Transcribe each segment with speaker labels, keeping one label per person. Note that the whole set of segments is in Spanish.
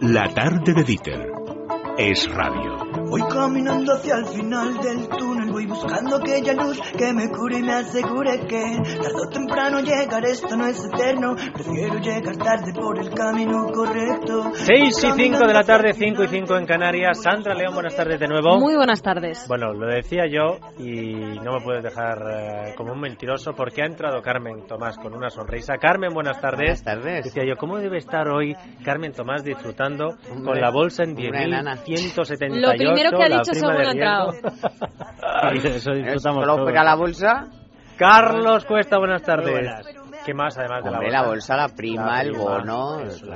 Speaker 1: La tarde de Dieter es radio.
Speaker 2: Voy caminando hacia el final del túnel, voy buscando aquella luz que me cure y me asegure que tarde o temprano llegar, esto no es eterno, prefiero llegar tarde por el camino correcto.
Speaker 3: 6 y 5 de la tarde, 5 y 5 en Canarias. Sandra León, buenas tardes de nuevo.
Speaker 4: Muy buenas tardes.
Speaker 3: Bueno, lo decía yo y no me puedes dejar eh, como un mentiroso porque ha entrado Carmen Tomás con una sonrisa. Carmen, buenas tardes.
Speaker 5: Buenas tardes.
Speaker 3: Decía yo, ¿cómo debe estar hoy Carmen Tomás disfrutando con la bolsa en
Speaker 5: una enana.
Speaker 3: 10.178?
Speaker 4: Lo primero que ha dicho según ha entrado.
Speaker 3: Riesgo? Eso disfrutamos
Speaker 5: Solo
Speaker 3: todos.
Speaker 5: fuera la bolsa,
Speaker 3: Carlos Cuesta, buenas tardes.
Speaker 6: Buenas.
Speaker 3: ¿Qué más además de la bolsa?
Speaker 5: la bolsa, la prima,
Speaker 3: La
Speaker 5: el
Speaker 3: prima,
Speaker 5: bono,
Speaker 3: eso,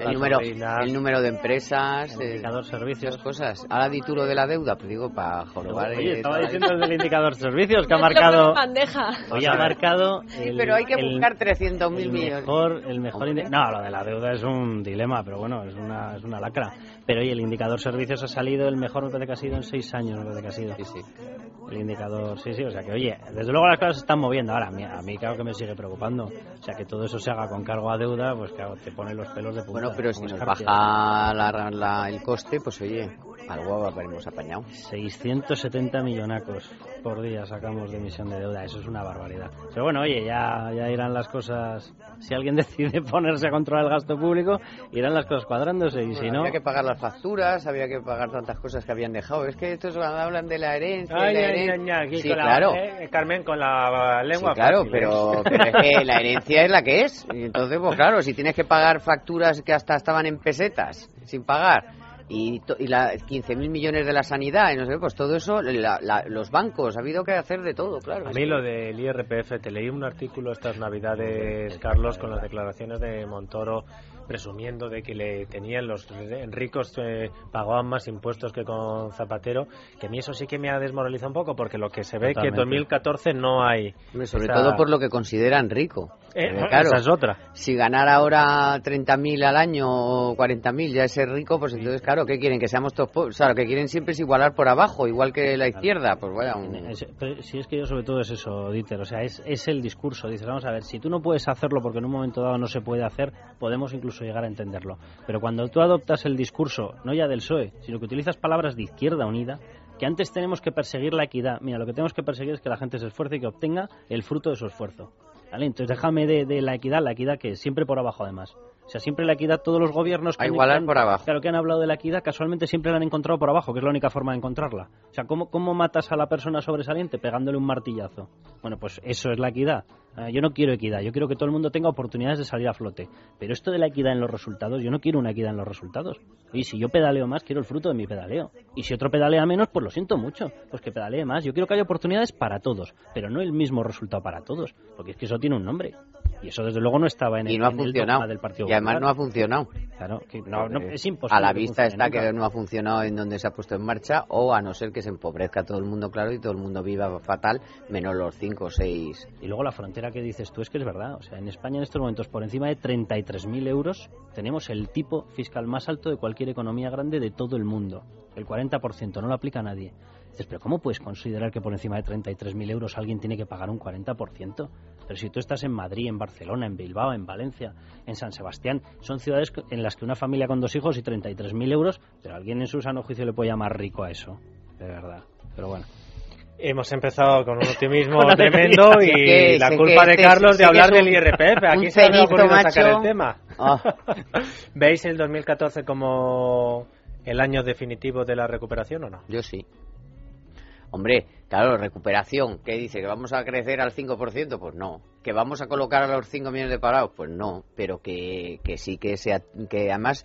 Speaker 5: el, número, el número de empresas,
Speaker 3: El
Speaker 5: eh,
Speaker 3: indicador servicios.
Speaker 5: cosas. Ahora di tú lo de la deuda, pues digo, para jorobar.
Speaker 6: Oye,
Speaker 5: eh,
Speaker 6: estaba diciendo el del indicador servicios que ha marcado.
Speaker 4: bandeja.
Speaker 6: Oye, ha marcado. el-
Speaker 5: pero hay que buscar 300.000
Speaker 6: el
Speaker 5: millones.
Speaker 6: Mejor, el mejor indi- No, lo de la deuda es un dilema, pero bueno, es una, es una lacra. Pero oye, el indicador servicios ha salido el mejor, me parece que ha sido en seis años, me parece que ha sido.
Speaker 5: Sí, sí.
Speaker 6: El indicador, sí, sí, o sea que oye, desde luego las cosas se están moviendo. Ahora, a mí, a mí claro que me sigue preocupando. O sea, que todo eso se haga con cargo a deuda, pues claro, te pone los pelos de punta.
Speaker 5: Bueno, pero si nos baja la- la- el coste, pues oye, algo habremos apañado.
Speaker 6: 670 millonacos por día sacamos de emisión de deuda, eso es una barbaridad. Pero bueno, oye, ya, ya irán las cosas, si alguien decide ponerse a controlar el gasto público, irán las cosas cuadrándose y si no...
Speaker 5: Había que pagar las facturas, había que pagar tantas cosas que habían dejado. Es que estos hablan de la herencia.
Speaker 3: Ay,
Speaker 5: la
Speaker 3: ay,
Speaker 5: herencia.
Speaker 3: ay, ay, aquí
Speaker 5: sí,
Speaker 3: con la-
Speaker 5: claro.
Speaker 3: eh, Carmen con la
Speaker 5: Sí,
Speaker 3: lengua
Speaker 5: claro,
Speaker 3: fácil, ¿eh?
Speaker 5: pero, pero es que la herencia es la que es. Y entonces, pues claro, si tienes que pagar facturas que hasta estaban en pesetas sin pagar y, to- y la 15.000 millones de la sanidad y no sé, pues todo eso, la- la- los bancos, ha habido que hacer de todo, claro.
Speaker 3: A mí
Speaker 5: que-
Speaker 3: lo del IRPF, te leí un artículo estas navidades, Carlos, con las declaraciones de Montoro presumiendo de que le tenían los ricos eh, pagaban más impuestos que con Zapatero, que a mí eso sí que me ha desmoralizado un poco porque lo que se ve que en
Speaker 6: Totalmente.
Speaker 3: 2014 no hay.
Speaker 5: Sobre
Speaker 3: esa-
Speaker 5: todo por lo que consideran rico.
Speaker 3: Eh,
Speaker 5: claro,
Speaker 3: esa es otra.
Speaker 5: si ganar ahora 30.000 al año o 40.000 ya es ser rico, pues entonces, claro, ¿qué quieren? Que seamos todos pobres. O sea, lo que quieren siempre es igualar por abajo, igual que la izquierda. Pues vaya, un-
Speaker 6: si es que yo sobre todo es eso, Dieter, o sea, es, es el discurso. Dices, vamos a ver, si tú no puedes hacerlo porque en un momento dado no se puede hacer, podemos incluso llegar a entenderlo. Pero cuando tú adoptas el discurso, no ya del PSOE, sino que utilizas palabras de izquierda unida, que antes tenemos que perseguir la equidad. Mira, lo que tenemos que perseguir es que la gente se esfuerce y que obtenga el fruto de su esfuerzo. ¿Vale? Entonces déjame de, de la equidad, la equidad que siempre por abajo además. O sea, siempre la equidad, todos los gobiernos que
Speaker 5: A igualar
Speaker 6: han-
Speaker 5: por abajo.
Speaker 6: Claro, que han hablado de la equidad, casualmente siempre la han encontrado por abajo, que es la única forma de encontrarla. O sea, ¿cómo, cómo matas a la persona sobresaliente? Pegándole un martillazo. Bueno, pues eso es la equidad. Eh, yo no quiero equidad, yo quiero que todo el mundo tenga oportunidades de salir a flote. Pero esto de la equidad en los resultados, yo no quiero una equidad en los resultados. Y si yo pedaleo más, quiero el fruto de mi pedaleo. Y si otro pedalea menos, pues lo siento mucho, pues que pedalee más. Yo quiero que haya oportunidades para todos, pero no el mismo resultado para todos, porque es que eso tiene un nombre. Y eso desde luego no estaba en
Speaker 5: y
Speaker 6: el,
Speaker 5: no ha
Speaker 6: en el
Speaker 5: funcionado.
Speaker 6: dogma del Partido
Speaker 5: además no ha funcionado.
Speaker 6: Claro, que no, no,
Speaker 5: Porque
Speaker 6: es imposible.
Speaker 5: A la vista está que no ha funcionado en donde se ha puesto en marcha, o a no ser que se empobrezca todo el mundo, claro, y todo el mundo viva fatal, menos los 5 o 6.
Speaker 6: Y luego la frontera que dices tú es que es verdad. O sea, en España en estos momentos, por encima de 33.000 euros, tenemos el tipo fiscal más alto de cualquier economía grande de todo el mundo. El 40%, no lo aplica nadie. Dices, pero ¿cómo puedes considerar que por encima de 33.000 euros alguien tiene que pagar un 40%? Pero si tú estás en Madrid, en Barcelona, en Bilbao, en Valencia, en San Sebastián, son ciudades en las que una familia con dos hijos y 33.000 euros, pero alguien en su sano juicio le puede llamar rico a eso. De verdad. Pero bueno.
Speaker 3: Hemos empezado con un optimismo
Speaker 6: Con
Speaker 3: tremendo y
Speaker 5: que-
Speaker 3: la culpa de
Speaker 5: este-
Speaker 3: Carlos de hablar
Speaker 5: un-
Speaker 3: del IRPF. Aquí se me ha ocurrido sacar el tema.
Speaker 5: Ah.
Speaker 3: ¿Veis el 2014 como el año definitivo de la recuperación o no?
Speaker 5: Yo sí. Hombre, claro, recuperación. ¿Qué dice? ¿Que vamos a crecer al 5%? Pues no. ¿Que vamos a colocar a los 5 millones de parados? Pues no. Pero que, que sí que sea. Que además,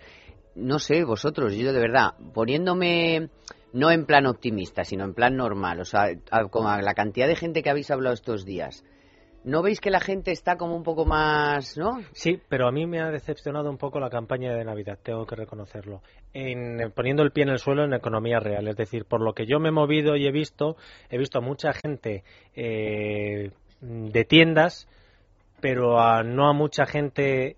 Speaker 5: no sé, vosotros, yo de verdad, poniéndome no en plan optimista, sino en plan normal, o sea, a la cantidad de gente que habéis hablado estos días. ¿No veis que la gente está como un poco más, no?
Speaker 3: Sí, pero a mí me ha decepcionado un poco la campaña de Navidad, tengo que reconocerlo. En, poniendo el pie en el suelo en economía real, es decir, por lo que yo me he movido y he visto, he visto a mucha gente eh, de tiendas, pero a, no a mucha gente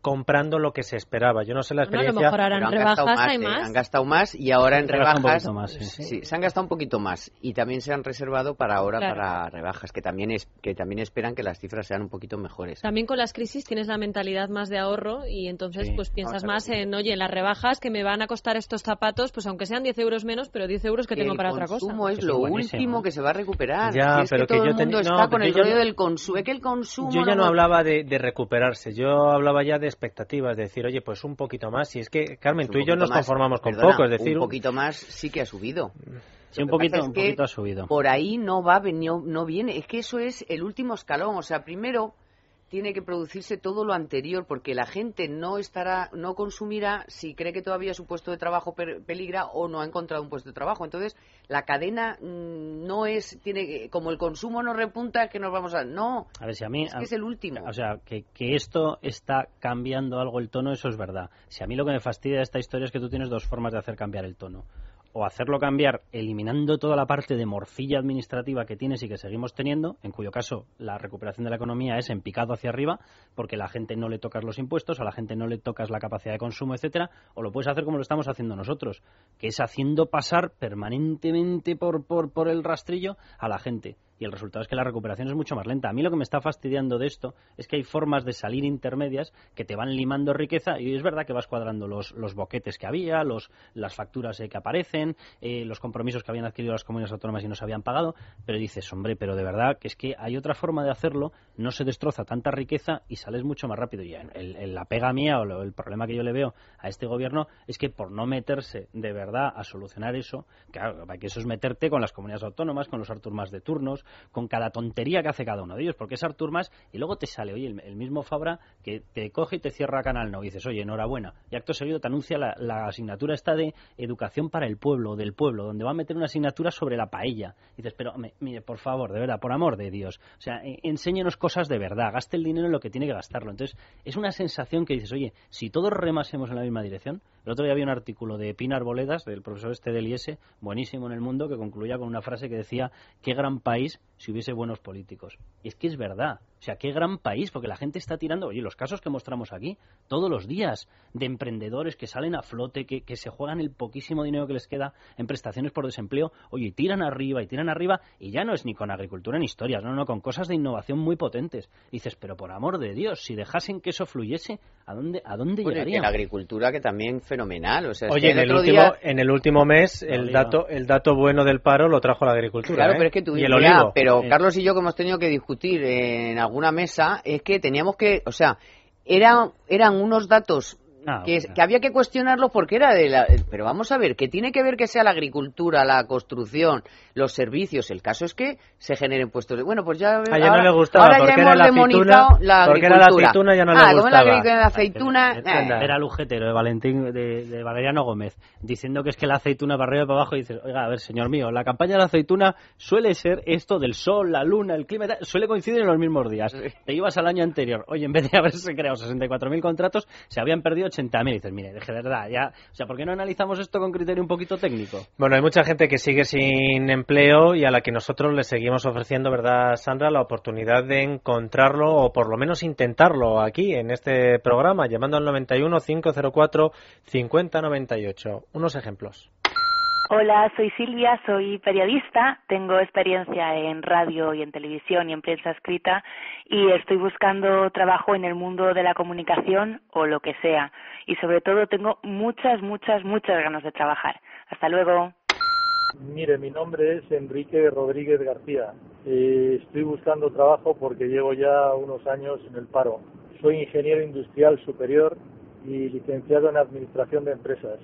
Speaker 3: comprando lo que se esperaba. Yo no sé la
Speaker 4: Bueno, a lo
Speaker 3: experiencia.
Speaker 4: mejor
Speaker 5: han
Speaker 4: rebajas,
Speaker 5: gastado más,
Speaker 4: hay
Speaker 5: ¿eh?
Speaker 4: más.
Speaker 5: Han gastado más y ahora en rebajas.
Speaker 6: poquito más, sí.
Speaker 5: sí, se han gastado un poquito más y también se han reservado para ahora
Speaker 4: Claro.
Speaker 5: para rebajas, que también es que también esperan que las cifras sean un poquito mejores.
Speaker 4: También con las crisis tienes la mentalidad más de ahorro y entonces
Speaker 6: Sí.
Speaker 4: pues piensas más en, oye, en las rebajas que me van a costar estos zapatos, pues aunque sean 10 euros menos, pero 10 euros que tengo
Speaker 5: el
Speaker 4: para otra cosa.
Speaker 5: consumo es lo
Speaker 6: buenísimo.
Speaker 5: último que se va a recuperar.
Speaker 3: Ya,
Speaker 5: Si es
Speaker 3: pero
Speaker 5: que
Speaker 3: que
Speaker 5: todo
Speaker 3: yo
Speaker 5: el mundo
Speaker 3: teni- no,
Speaker 5: está con el
Speaker 3: yo ya
Speaker 5: rollo
Speaker 3: no-
Speaker 5: del consumo. Es que el consumo.
Speaker 3: Yo ya no hablaba de, de recuperarse, yo hablaba ya de expectativas, de decir, oye, pues un poquito más. Y es que, Carmen,
Speaker 5: un
Speaker 3: tú y yo nos
Speaker 5: más.
Speaker 3: conformamos con
Speaker 5: Perdona,
Speaker 3: poco, es decir,
Speaker 5: un poquito más sí que ha subido.
Speaker 6: Sí, un poquito, un poquito ha subido.
Speaker 5: Por ahí no va, no, no viene. Es que eso es el último escalón. O sea, primero tiene que producirse todo lo anterior, porque la gente no estará, no consumirá si cree que todavía su puesto de trabajo peligra o no ha encontrado un puesto de trabajo. Entonces, la cadena mm, no es, tiene, que- como el consumo no repunta, que nos vamos a, no,
Speaker 6: A ver, si a mí...
Speaker 5: es que es el último.
Speaker 6: O sea, que, que esto está cambiando algo el tono, eso es verdad. Si a mí lo que me fastidia de esta historia es que tú tienes dos formas de hacer cambiar el tono. O hacerlo cambiar eliminando toda la parte de morcilla administrativa que tienes y que seguimos teniendo, en cuyo caso la recuperación de la economía es en picado hacia arriba, porque la gente no le tocas los impuestos, a la gente no le tocas la capacidad de consumo, etcétera, o lo puedes hacer como lo estamos haciendo nosotros, que es haciendo pasar permanentemente por, por, por el rastrillo a la gente. Y el resultado es que la recuperación es mucho más lenta. A mí lo que me está fastidiando de esto es que hay formas de salir intermedias que te van limando riqueza y es verdad que vas cuadrando los, los boquetes que había, los, las facturas eh, que aparecen, eh, los compromisos que habían adquirido las comunidades autónomas y no se habían pagado, pero dices, hombre, pero de verdad que es que hay otra forma de hacerlo, no se destroza tanta riqueza y sales mucho más rápido. Y el- la pega mía o lo- el problema que yo le veo a este gobierno es que por no meterse de verdad a solucionar eso, claro, que eso es meterte con las comunidades autónomas, con los Artur Mas de turnos, con cada tontería que hace cada uno de ellos, porque es Artur Mas y luego te sale, oye, el, mismo Fabra que te coge y te cierra Canal No dices, oye, enhorabuena, y acto seguido te anuncia la, asignatura esta de educación para el pueblo, del pueblo, donde va a meter una asignatura sobre la paella. Y dices, pero me- mire, por favor, de verdad, por amor de Dios, o sea, eh, enséñenos cosas de verdad, gaste el dinero en lo que tiene que gastarlo. Entonces, es una sensación que dices, oye, si todos remásemos en la misma dirección, el otro día había un artículo de Pinar Boledas, del profesor este del IES, buenísimo en el mundo, que concluía con una frase que decía, qué gran país si hubiese buenos políticos. Y es que es verdad. O sea, qué gran país, porque la gente está tirando, oye, los casos que mostramos aquí, todos los días, de emprendedores que salen a flote, que, que se juegan el poquísimo dinero que les queda en prestaciones por desempleo, oye, y tiran arriba y tiran arriba, y ya no es ni con agricultura ni historias, no, no, con cosas de innovación muy potentes. Y dices, pero por amor de Dios, si dejasen que eso fluyese, ¿a dónde, a dónde
Speaker 5: Bueno, que
Speaker 6: llegaríamos?
Speaker 5: la agricultura que también fenomenal. O sea, es
Speaker 3: Oye,
Speaker 5: que
Speaker 3: en el, último,
Speaker 5: día-
Speaker 3: en el último mes
Speaker 6: No
Speaker 3: el dato, el dato bueno del paro lo trajo la agricultura.
Speaker 5: Claro,
Speaker 3: ¿eh?
Speaker 5: pero es que tú
Speaker 3: y el
Speaker 5: ya,
Speaker 3: olivo.
Speaker 5: pero
Speaker 6: Eh.
Speaker 5: Carlos y yo que hemos tenido que discutir en alguna mesa es que teníamos que, o sea, eran eran unos datos
Speaker 6: Ah,
Speaker 5: que, que había que cuestionarlos porque era de la, pero vamos a ver, que tiene que ver que sea la agricultura, la construcción, los servicios, el caso es que se generen puestos de, bueno, pues ya
Speaker 3: A ella no
Speaker 5: ahora,
Speaker 3: le gustaba,
Speaker 5: ahora
Speaker 3: porque
Speaker 5: ya
Speaker 3: era
Speaker 5: hemos
Speaker 3: la aceituna-
Speaker 5: la
Speaker 3: porque era la aceituna, ya no le
Speaker 5: ah, como la,
Speaker 3: gustaba.
Speaker 5: la aceituna,
Speaker 3: Eh,
Speaker 5: eh.
Speaker 6: Era Lujetero de Valentín de, de Valeriano Gómez diciendo que es que la aceituna para arriba y para abajo y dices, oiga, a ver, señor mío, la campaña de la aceituna suele ser esto del sol, la luna, el clima, suele coincidir en los mismos días. Te ibas al año anterior, oye, en vez de haberse creado 64.000 contratos, se habían perdido 80.000. Y dices, mire, de verdad, ya, o sea, ¿por qué no analizamos esto con criterio un poquito técnico?
Speaker 3: Bueno, hay mucha gente que sigue sin empleo y a la que nosotros le seguimos ofreciendo, ¿verdad, Sandra? La oportunidad de encontrarlo o por lo menos intentarlo aquí en este programa, llamando al 91 504 5098. Unos ejemplos.
Speaker 7: Hola, soy Silvia, soy periodista, tengo experiencia en radio y en televisión y en prensa escrita y estoy buscando trabajo en el mundo de la comunicación o lo que sea. Y sobre todo tengo muchas, muchas, muchas ganas de trabajar. Hasta luego.
Speaker 8: Mire, mi nombre es Enrique Rodríguez García. Eh, estoy buscando trabajo porque llevo ya unos años en el paro. Soy ingeniero industrial superior y licenciado en Administración de Empresas.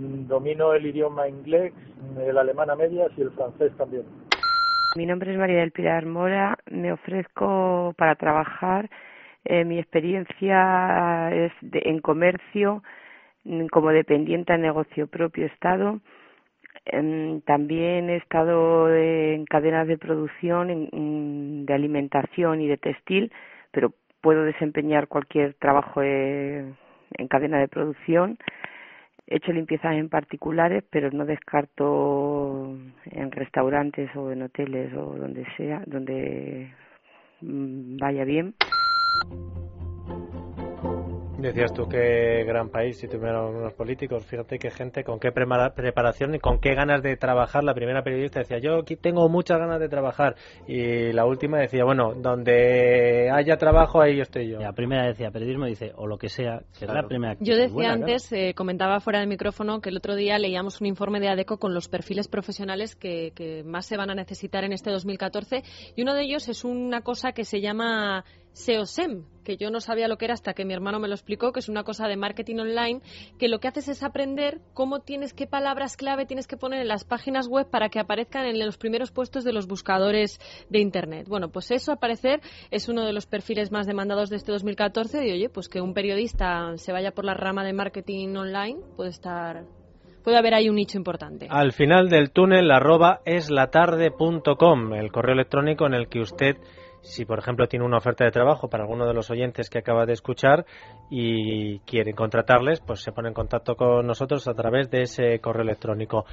Speaker 8: Mm, Domino el idioma inglés, el alemán a medias y el francés también.
Speaker 9: Mi nombre es María del Pilar Mora. Me ofrezco para trabajar. Eh, mi experiencia es de- en comercio, mm, como dependiente en negocio propio Estado. Em, También he estado en cadenas de producción en- de alimentación y de textil, pero puedo desempeñar cualquier trabajo eh, en cadena de producción. He hecho limpiezas en particulares, pero no descarto en restaurantes o en hoteles o donde sea, donde mm, vaya bien.
Speaker 3: Decías tú qué gran país si tuvieran unos políticos. Fíjate qué gente, con qué preparación y con qué ganas de trabajar. La primera periodista decía, yo aquí tengo muchas ganas de trabajar. Y la última decía, bueno, donde haya trabajo, ahí estoy yo.
Speaker 6: La primera decía, periodismo dice, o lo que sea, que la primera.
Speaker 4: Yo decía antes, eh, comentaba fuera del micrófono, que el otro día leíamos un informe de ADECO con los perfiles profesionales que, que más se van a necesitar en este 2014. Y uno de ellos es una cosa que se llama SEOSEM, que yo no sabía lo que era hasta que mi hermano me lo explicó, que es una cosa de marketing online, que lo que haces es aprender cómo tienes, qué palabras clave tienes que poner en las páginas web para que aparezcan en los primeros puestos de los buscadores de Internet. Bueno, pues eso, al parecer, es uno de los perfiles más demandados de este 2014 y, oye, pues que un periodista se vaya por la rama de marketing online puede estar puede haber ahí un nicho importante.
Speaker 3: Al final del túnel, arroba eslatarde.com, el correo electrónico en el que usted si por ejemplo tiene una oferta de trabajo para alguno de los oyentes que acaba de escuchar y quiere contratarles, pues se pone en contacto con nosotros a través de ese correo electrónico.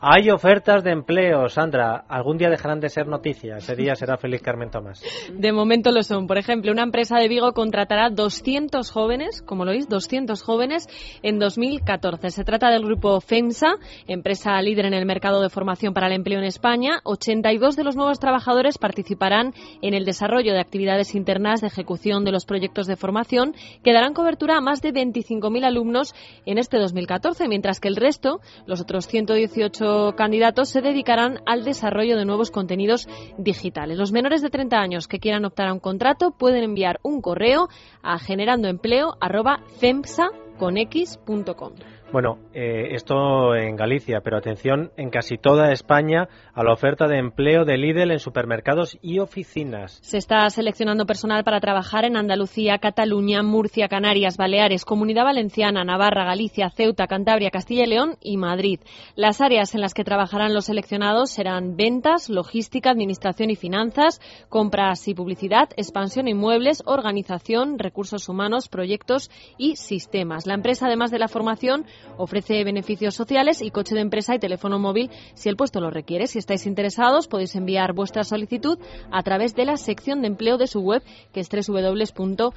Speaker 3: Hay ofertas de empleo, Sandra. Algún día dejarán de ser noticias. Ese día será feliz Carmen Tomás.
Speaker 4: De momento lo son. Por ejemplo, una empresa de Vigo contratará 200 jóvenes, como lo oís, 200 jóvenes en 2014. Se trata del grupo FEMSA, empresa líder en el mercado de formación para el empleo en España. 82 de los nuevos trabajadores participarán en el desarrollo de actividades internas de ejecución de los proyectos de formación que darán cobertura a más de 25.000 alumnos en este 2014, mientras que el resto, los otros 118 candidatos se dedicarán al desarrollo de nuevos contenidos digitales. Los menores de 30 años que quieran optar a un contrato pueden enviar un correo a generandoempleo@femsa.com.
Speaker 3: Bueno, eh, esto en Galicia, pero atención en casi toda España a la oferta de empleo de Lidl en supermercados y oficinas.
Speaker 4: Se está seleccionando personal para trabajar en Andalucía, Cataluña, Murcia, Canarias, Baleares, Comunidad Valenciana, Navarra, Galicia, Ceuta, Cantabria, Castilla y León y Madrid. Las áreas en las que trabajarán los seleccionados serán ventas, logística, administración y finanzas, compras y publicidad, expansión inmuebles, organización, recursos humanos, proyectos y sistemas. La empresa, además de la formación, Ofrece beneficios sociales y coche de empresa y teléfono móvil si el puesto lo requiere. Si estáis interesados, podéis enviar vuestra solicitud a través de la sección de empleo de su web, que es www.lidl.es.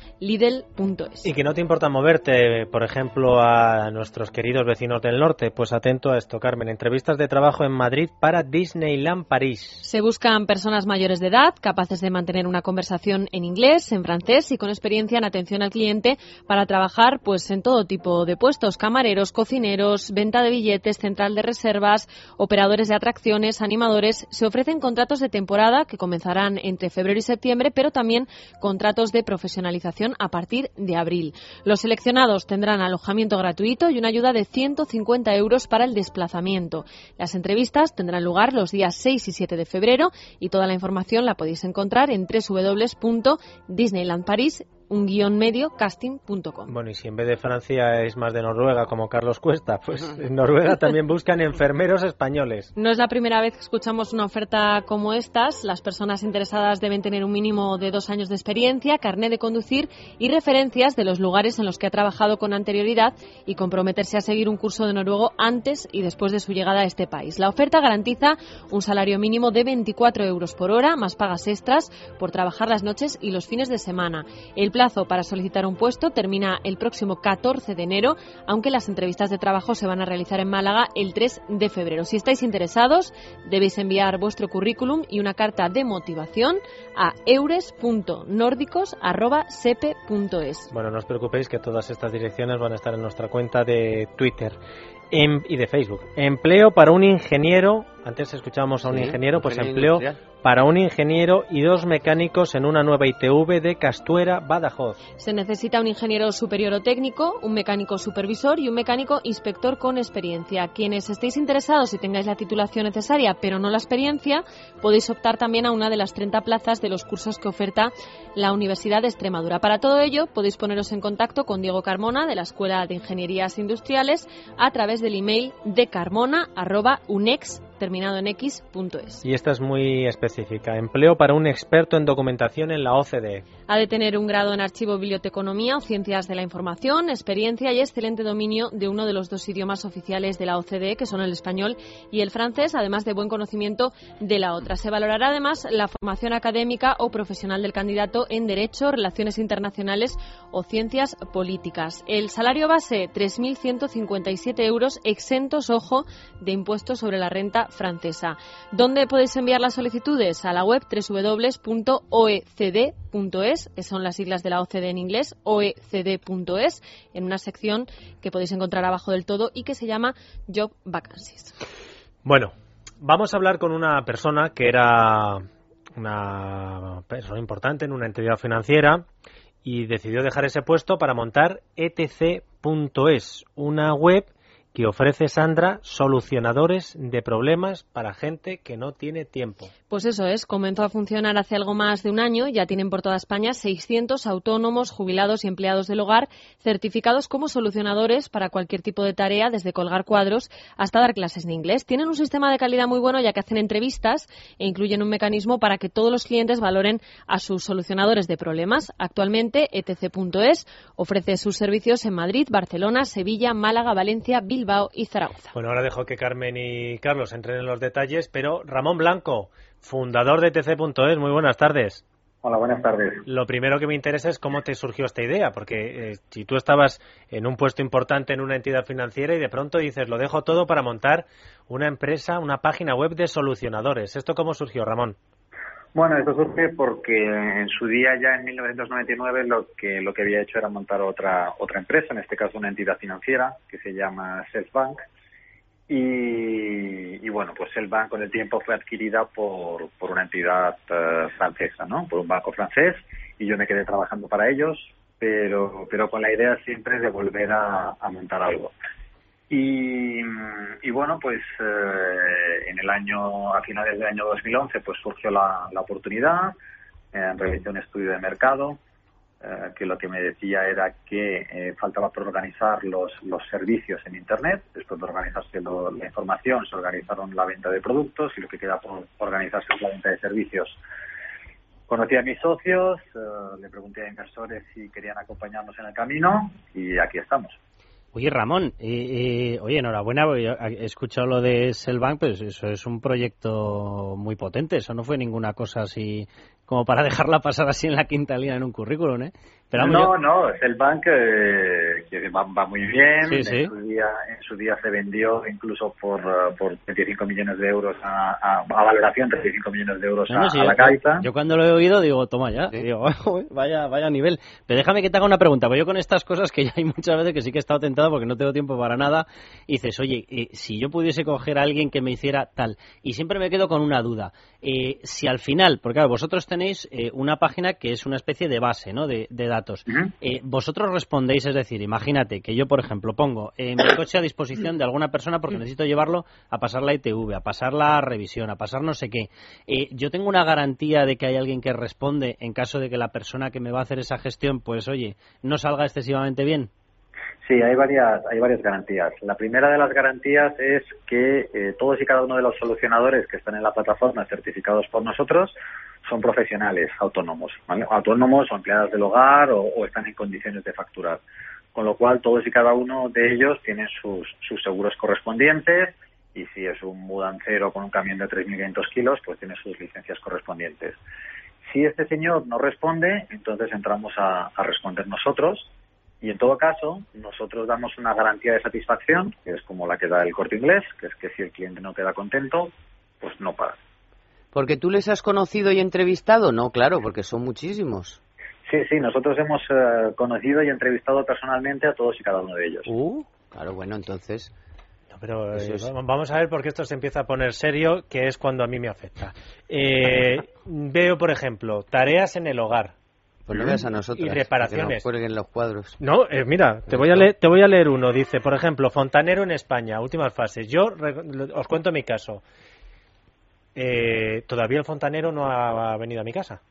Speaker 3: Y que no te importa moverte, por ejemplo, a nuestros queridos vecinos del norte, pues atento a esto, Carmen. Entrevistas de trabajo en Madrid para Disneyland París.
Speaker 4: Se buscan personas mayores de edad, capaces de mantener una conversación en inglés, en francés y con experiencia en atención al cliente para trabajar pues en todo tipo de puestos, camareros, cocineros, venta de billetes, central de reservas, operadores de atracciones, animadores. Se ofrecen contratos de temporada que comenzarán entre febrero y septiembre, pero también contratos de profesionalización a partir de abril. Los seleccionados tendrán alojamiento gratuito y una ayuda de 150 euros para el desplazamiento. Las entrevistas tendrán lugar los días 6 y 7 de febrero y toda la información la podéis encontrar en www.disneylandparis un guion medio casting.com.
Speaker 3: Bueno, y si en vez de Francia es más de Noruega, como Carlos Cuesta, pues en Noruega también buscan enfermeros españoles.
Speaker 4: No es la primera vez que escuchamos una oferta como estas. Las personas interesadas deben tener un mínimo de dos años de experiencia, carnet de conducir y referencias de los lugares en los que ha trabajado con anterioridad y comprometerse a seguir un curso de noruego antes y después de su llegada a este país. La oferta garantiza un salario mínimo de 24 euros por hora, más pagas extras por trabajar las noches y los fines de semana. El plazo para solicitar un puesto termina el próximo 14 de enero, aunque las entrevistas de trabajo se van a realizar en Málaga el 3 de febrero. Si estáis interesados, debéis enviar vuestro currículum y una carta de motivación a eures.nórdicos.sepe.es.
Speaker 3: Bueno, no os preocupéis que todas estas direcciones van a estar en nuestra cuenta de Twitter em, y de Facebook. Empleo para un ingeniero antes escuchábamos a un ingeniero, pues empleo para un ingeniero y dos mecánicos en una nueva ITV de Castuera, Badajoz.
Speaker 4: Se necesita un ingeniero superior o técnico, un mecánico supervisor y un mecánico inspector con experiencia. Quienes estéis interesados y tengáis la titulación necesaria, pero no la experiencia, podéis optar también a una de las 30 plazas de los cursos que oferta la Universidad de Extremadura. Para todo ello, podéis poneros en contacto con Diego Carmona de la Escuela de Ingenierías Industriales a través del email de carmona.unex.com terminado en x.es.
Speaker 3: Y esta es muy específica. Empleo para un experto en documentación en la OCDE.
Speaker 4: Ha de tener un grado en archivo biblioteconomía o ciencias de la información, experiencia y excelente dominio de uno de los dos idiomas oficiales de la OCDE, que son el español y el francés, además de buen conocimiento de la otra. Se valorará además la formación académica o profesional del candidato en Derecho, Relaciones Internacionales o Ciencias Políticas. El salario base, 3.157 euros, exentos, ojo, de impuestos sobre la renta francesa. ¿Dónde podéis enviar las solicitudes? A la web www.oecd.es, son las siglas de la OCDE en inglés, oecd.es, en una sección que podéis encontrar abajo del todo y que se llama Job Vacancies.
Speaker 3: Bueno, vamos a hablar con una persona que era una persona importante en una entidad financiera y decidió dejar ese puesto para montar etc.es, una web que ofrece Sandra solucionadores de problemas para gente que no tiene tiempo.
Speaker 4: Pues eso es, comenzó a funcionar hace algo más de un año, ya tienen por toda España 600 autónomos, jubilados y empleados del hogar certificados como solucionadores para cualquier tipo de tarea, desde colgar cuadros hasta dar clases de inglés. Tienen un sistema de calidad muy bueno ya que hacen entrevistas e incluyen un mecanismo para que todos los clientes valoren a sus solucionadores de problemas. Actualmente, etc.es ofrece sus servicios en Madrid, Barcelona, Sevilla, Málaga, Valencia, Bilbao, y Zaragoza.
Speaker 3: Bueno, ahora dejo que Carmen y Carlos entren en los detalles, pero Ramón Blanco, fundador de TC.es, muy buenas tardes.
Speaker 10: Hola, buenas tardes.
Speaker 3: Lo primero que me interesa es cómo te surgió esta idea, porque eh, si tú estabas en un puesto importante en una entidad financiera y de pronto dices, lo dejo todo para montar una empresa, una página web de solucionadores. ¿Esto cómo surgió, Ramón?
Speaker 10: Bueno, esto surge porque en su día, ya en 1999, lo que, lo que había hecho era montar otra, otra empresa, en este caso una entidad financiera que se llama Selfbank. Y, y bueno, pues el banco con el tiempo fue adquirida por, por una entidad eh, francesa, ¿no? Por un banco francés y yo me quedé trabajando para ellos, pero, pero con la idea siempre de volver a montar algo. Y, y, bueno, pues eh, en el año, a finales del año 2011, pues surgió la, la oportunidad, eh, realicé un estudio de mercado, eh, que lo que me decía era que eh, faltaba por organizar los, los servicios en Internet, después de organizarse la información, se organizaron la venta de productos y lo que queda por organizarse es la venta de servicios. Conocí a mis socios, eh, le pregunté a inversores si querían acompañarnos en el camino y aquí estamos.
Speaker 6: Oye, Ramón, eh, eh, oye, enhorabuena, he escuchado lo de Selbank, pues eso es un proyecto muy potente, eso no fue ninguna cosa así como para dejarla pasar así en la quinta línea en un currículum, ¿eh?
Speaker 10: No, no, es el bank eh, que va, muy bien. en, Su día, en su día se vendió incluso por, uh, por 25 millones de euros a, a, valoración, 35 millones de euros a, la Caixa.
Speaker 6: Yo, cuando lo he oído digo, toma ya, digo, vaya, vaya nivel. Pero déjame que te haga una pregunta, porque yo con estas cosas que ya hay muchas veces que sí que he estado tentado porque no tengo tiempo para nada, y dices, oye, eh, si yo pudiese coger a alguien que me hiciera tal, y siempre me quedo con una duda, eh, si al final, porque claro, vosotros tenéis eh, una página que es una especie de base, ¿no?, de, de datos. Eh, vosotros respondéis, es decir, imagínate que yo, por ejemplo, pongo mi coche a disposición de alguna persona porque necesito llevarlo a pasar la ITV, a pasar la revisión, a pasar no sé qué. Eh, yo tengo una garantía de que hay alguien que responde en caso de que la persona que me va a hacer esa gestión, pues oye, no salga excesivamente bien.
Speaker 10: Sí, hay varias, hay varias garantías. La primera de las garantías es que eh, todos y cada uno de los solucionadores que están en la plataforma certificados por nosotros son profesionales autónomos, autónomos o empleados del hogar o, están en condiciones de facturar. Con lo cual, todos y cada uno de ellos tienen sus, sus seguros correspondientes y si es un mudancero con un camión de 3.500 kilos, pues tiene sus licencias correspondientes. Si este señor no responde, entonces entramos a responder nosotros y en todo caso, nosotros damos una garantía de satisfacción, que es como la que da el corte inglés, que es que si el cliente no queda contento, pues no paga.
Speaker 5: ¿Porque tú les has conocido y entrevistado? No, claro, porque son muchísimos.
Speaker 10: Sí, sí, nosotros hemos eh, conocido y entrevistado personalmente a todos y cada uno de ellos.
Speaker 5: Uh, claro, bueno, entonces.
Speaker 3: pero eh, vamos a ver por qué esto se empieza a poner serio, que es cuando a mí me afecta. Eh, veo, por ejemplo, tareas en el hogar.
Speaker 5: Pues no veas a nosotros.
Speaker 3: Y reparaciones.
Speaker 5: Que nos los cuadros.
Speaker 3: No, eh, mira, te voy, a leer, te voy a leer uno. Dice, por ejemplo, fontanero en España, últimas fases. Yo os cuento mi caso. Eh, todavía el fontanero no ha venido a mi casa.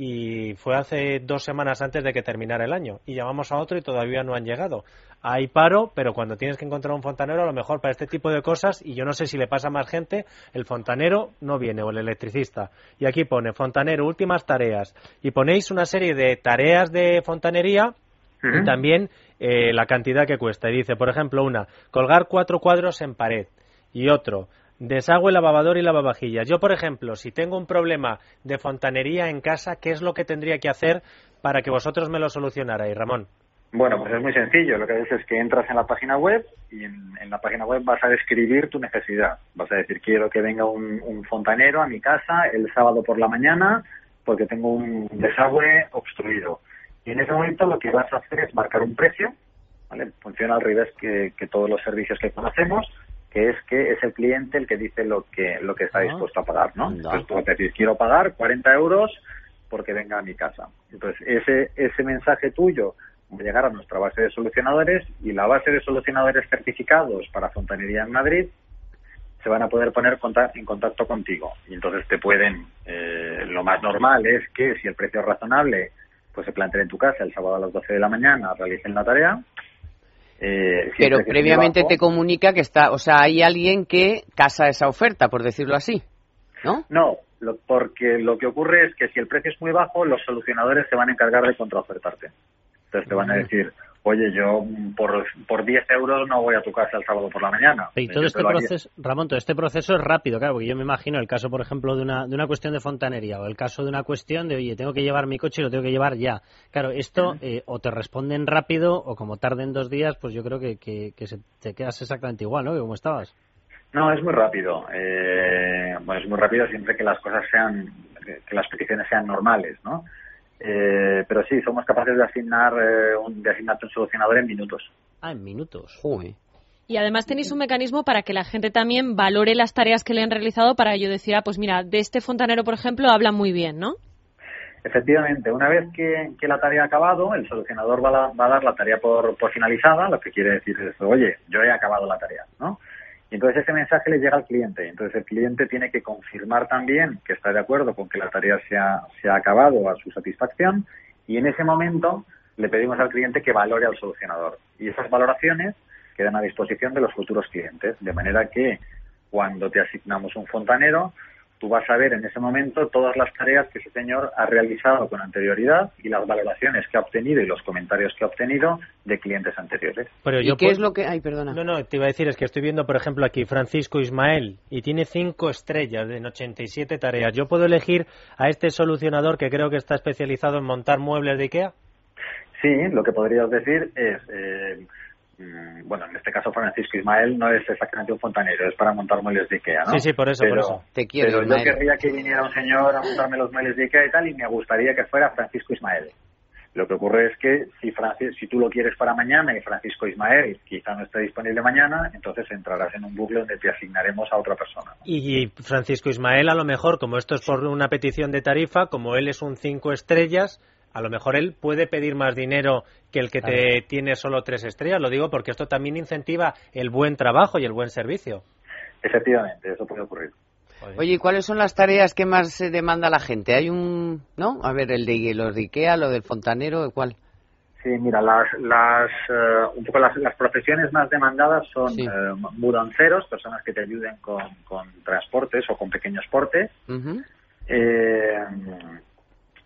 Speaker 3: Y fue hace dos semanas antes de que terminara el año. Y llamamos a otro y todavía no han llegado. Hay paro, pero cuando tienes que encontrar un fontanero, a lo mejor para este tipo de cosas, y yo no sé si le pasa a más gente, el fontanero no viene o el electricista. Y aquí pone fontanero, últimas tareas. Y ponéis una serie de tareas de fontanería y también eh, la cantidad que cuesta. Y dice, por ejemplo, una, colgar cuatro cuadros en pared. Y otro, Desagüe, lavabador y lavavajillas. Yo, por ejemplo, si tengo un problema de fontanería en casa, ¿qué es lo que tendría que hacer para que vosotros me lo solucionarais, Ramón?
Speaker 10: Bueno, pues es muy sencillo. Lo que haces es que entras en la página web y en, la página web vas a describir tu necesidad. Vas a decir, quiero que venga un, fontanero a mi casa el sábado por la mañana porque tengo un desagüe obstruido. Y en ese momento lo que vas a hacer es marcar un precio. ¿vale? Funciona al revés que todos los servicios que conocemos que es que es el cliente el que dice lo que lo que está ah. dispuesto a pagar, ¿no? Entonces tú decir, quiero pagar 40 euros porque venga a mi casa. Entonces ese ese mensaje tuyo va a llegar a nuestra base de solucionadores y la base de solucionadores certificados para fontanería en Madrid se van a poder poner en contacto contigo y entonces te pueden eh, lo más normal es que si el precio es razonable pues se planteen en tu casa el sábado a las 12 de la mañana realicen la tarea
Speaker 5: eh, Pero previamente te comunica que está, o sea, hay alguien que casa esa oferta, por decirlo así, ¿no?
Speaker 10: No, porque lo que ocurre es que si el precio es muy bajo, los solucionadores se van a encargar de contraofertarte. Entonces te van a decir, oye, yo por, por 10 euros no voy a tu casa el sábado por la mañana.
Speaker 6: Y todo este proceso, Ramón, todo este proceso es rápido, claro, porque yo me imagino el caso, por ejemplo, de una, de una cuestión de fontanería o el caso de una cuestión de, oye, tengo que llevar mi coche y lo tengo que llevar ya. Claro, esto eh, o te responden rápido o como tarden dos días, pues yo creo que, que, se, te quedas exactamente igual, ¿no? Que como estabas.
Speaker 10: No, es muy rápido. Eh, bueno, es muy rápido siempre que las cosas sean, que las peticiones sean normales, ¿no? Eh, pero sí, somos capaces de asignar eh, un, de asignarte un solucionador en minutos.
Speaker 6: Ah, en minutos.
Speaker 4: Y además tenéis un mecanismo para que la gente también valore las tareas que le han realizado para yo decir, ah, pues mira, de este fontanero, por ejemplo, habla muy bien, ¿no?
Speaker 10: Efectivamente, una vez que, la tarea ha acabado, el solucionador va a, va a dar la tarea por, por, finalizada, lo que quiere decir es, oye, yo he acabado la tarea, ¿no? Y entonces ese mensaje le llega al cliente. Entonces el cliente tiene que confirmar también que está de acuerdo con que la tarea se ha, se ha acabado a su satisfacción y en ese momento le pedimos al cliente que valore al solucionador. Y esas valoraciones quedan a disposición de los futuros clientes, de manera que cuando te asignamos un fontanero, tú vas a ver en ese momento todas las tareas que ese señor ha realizado con anterioridad y las valoraciones que ha obtenido y los comentarios que ha obtenido de clientes anteriores.
Speaker 5: Pero ¿Y qué es lo que...? Ay, perdona.
Speaker 3: No, no, te iba a decir, es que estoy viendo, por ejemplo, aquí Francisco Ismael y tiene cinco estrellas en 87 tareas. ¿Yo puedo elegir a este solucionador que creo que está especializado en montar muebles de IKEA?
Speaker 10: Sí, lo que podrías decir es... Eh, bueno, en este caso Francisco Ismael no es exactamente un fontanero, es para montar muebles de Ikea, ¿no?
Speaker 3: Sí, sí, por eso,
Speaker 10: pero,
Speaker 3: por eso.
Speaker 5: Te quiero,
Speaker 10: yo querría que viniera un señor a montarme los muebles de Ikea y tal, y me gustaría que fuera Francisco Ismael. Lo que ocurre es que si, Francis, si tú lo quieres para mañana y Francisco Ismael quizá no esté disponible mañana, entonces entrarás en un bucle donde te asignaremos a otra persona.
Speaker 3: Y, Francisco Ismael, a lo mejor, como esto es por una petición de tarifa, como él es un cinco estrellas, a lo mejor él puede pedir más dinero que el que te tiene solo tres estrellas. Lo digo porque esto también incentiva el buen trabajo y el buen servicio.
Speaker 10: Efectivamente, eso puede ocurrir.
Speaker 5: Oye, ¿y cuáles son las tareas que más se demanda la gente? Hay un, ¿no? A ver, el de los de Ikea, lo del fontanero, ¿cuál?
Speaker 10: Sí, mira, las, las eh, un poco las, profesiones más demandadas son eh, mudanceros, personas que te ayuden con, transportes o con pequeños portes, eh,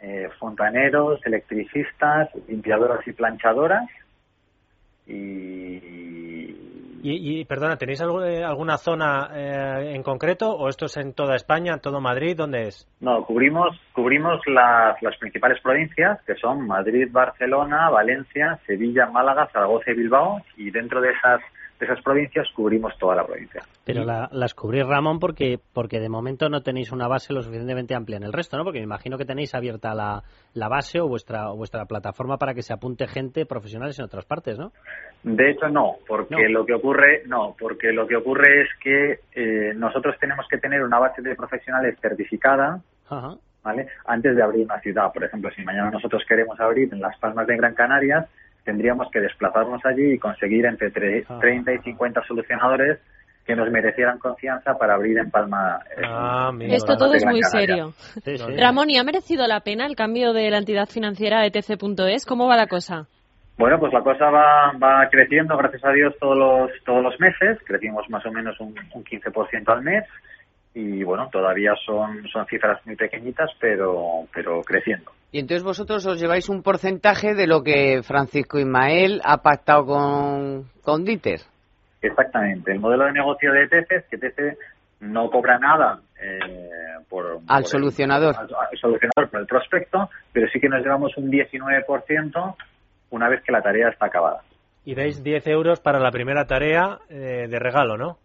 Speaker 10: eh, fontaneros, electricistas, limpiadoras y planchadoras. Y,
Speaker 3: y, perdona, ¿tenéis alguna zona eh, en concreto o esto es en toda España, en todo Madrid? ¿Dónde es?
Speaker 10: No, cubrimos, cubrimos las, las principales provincias que son Madrid, Barcelona, Valencia, Sevilla, Málaga, Zaragoza y Bilbao y dentro de esas esas provincias cubrimos toda la provincia.
Speaker 6: Pero las cubrís, Ramón, porque, porque de momento no tenéis una base lo suficientemente amplia en el resto, ¿no? Porque me imagino que tenéis abierta la, la base o vuestra, vuestra plataforma para que se apunte gente profesionales en otras partes, ¿no?
Speaker 10: De hecho, no, porque lo que ocurre, no, porque lo que ocurre es que eh, nosotros tenemos que tener una base de profesionales certificada, ¿vale? Antes de abrir una ciudad. Por ejemplo, si mañana nosotros queremos abrir en Las Palmas de Gran Canaria, tendríamos que desplazarnos allí y conseguir entre 30 y 50 solucionadores que nos merecieran confianza para abrir en Palma. eh,
Speaker 3: Ah.
Speaker 4: Esto
Speaker 10: Palma
Speaker 4: todo es muy
Speaker 10: Canaria.
Speaker 4: serio. Ramón, ¿y ha merecido la pena el cambio de la entidad financiera ETC.es? ¿Cómo va la cosa?
Speaker 10: Bueno, pues la cosa va, va creciendo, gracias a Dios, todos los, todos los meses. Crecimos más o menos un, un 15% al mes. Y bueno, todavía son, son cifras muy pequeñitas, pero, pero creciendo.
Speaker 5: Y entonces vosotros os lleváis un porcentaje de lo que Francisco Ismael ha pactado con, con Dieter.
Speaker 10: Exactamente. El modelo de negocio de ETC es que ETC no cobra nada eh, por,
Speaker 5: Al
Speaker 10: por
Speaker 5: solucionador.
Speaker 10: El, al, al solucionador por el prospecto, pero sí que nos llevamos un 19% una vez que la tarea está acabada.
Speaker 3: Y dais 10 euros para la primera tarea eh, de regalo, ¿no?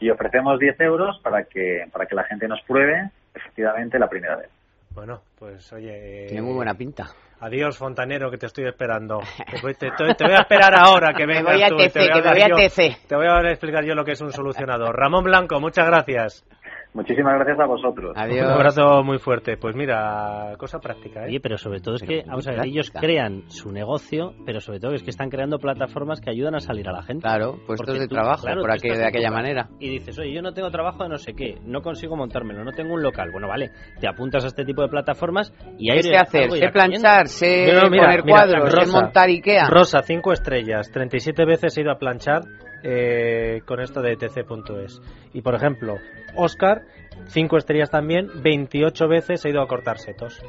Speaker 10: Y ofrecemos 10 euros para que, para que la gente nos pruebe efectivamente la primera vez.
Speaker 3: Bueno, pues oye... eh,
Speaker 5: Tiene muy buena pinta.
Speaker 3: Adiós, fontanero, que te estoy esperando. Te voy, te- voy a esperar ahora que
Speaker 5: Me
Speaker 3: vengas
Speaker 5: voy a
Speaker 3: tú y
Speaker 5: TC,
Speaker 3: te voy a
Speaker 5: que me voy a
Speaker 3: yo-
Speaker 5: TC.
Speaker 3: Te voy a explicar yo lo que es un solucionador. Ramón Blanco, muchas gracias.
Speaker 10: Muchísimas gracias a vosotros.
Speaker 5: Adiós.
Speaker 3: Un abrazo muy fuerte. Pues mira, cosa práctica, ¿eh?
Speaker 6: Oye, pero sobre todo es que, vamos a ver, ellos crean su negocio, pero sobre todo es que están creando plataformas que ayudan a salir a la gente.
Speaker 5: Claro, puestos
Speaker 6: Porque
Speaker 5: de
Speaker 6: tú,
Speaker 5: trabajo,
Speaker 6: claro,
Speaker 5: por aquel- de aquella manera.
Speaker 6: Y dices, oye, yo no tengo trabajo de no sé qué, no consigo montármelo, no tengo un local. Bueno, vale, te apuntas a este tipo de plataformas y hay
Speaker 5: ¿Qué sé hacer? Sé planchar, sé poner cuadros, sé montar Ikea.
Speaker 3: Rosa, cinco estrellas. 37 veces he ido a planchar eh, con esto de etc.es. Y por ejemplo, Oscar, cinco estrellas también. 28 veces he ido a cortar setos.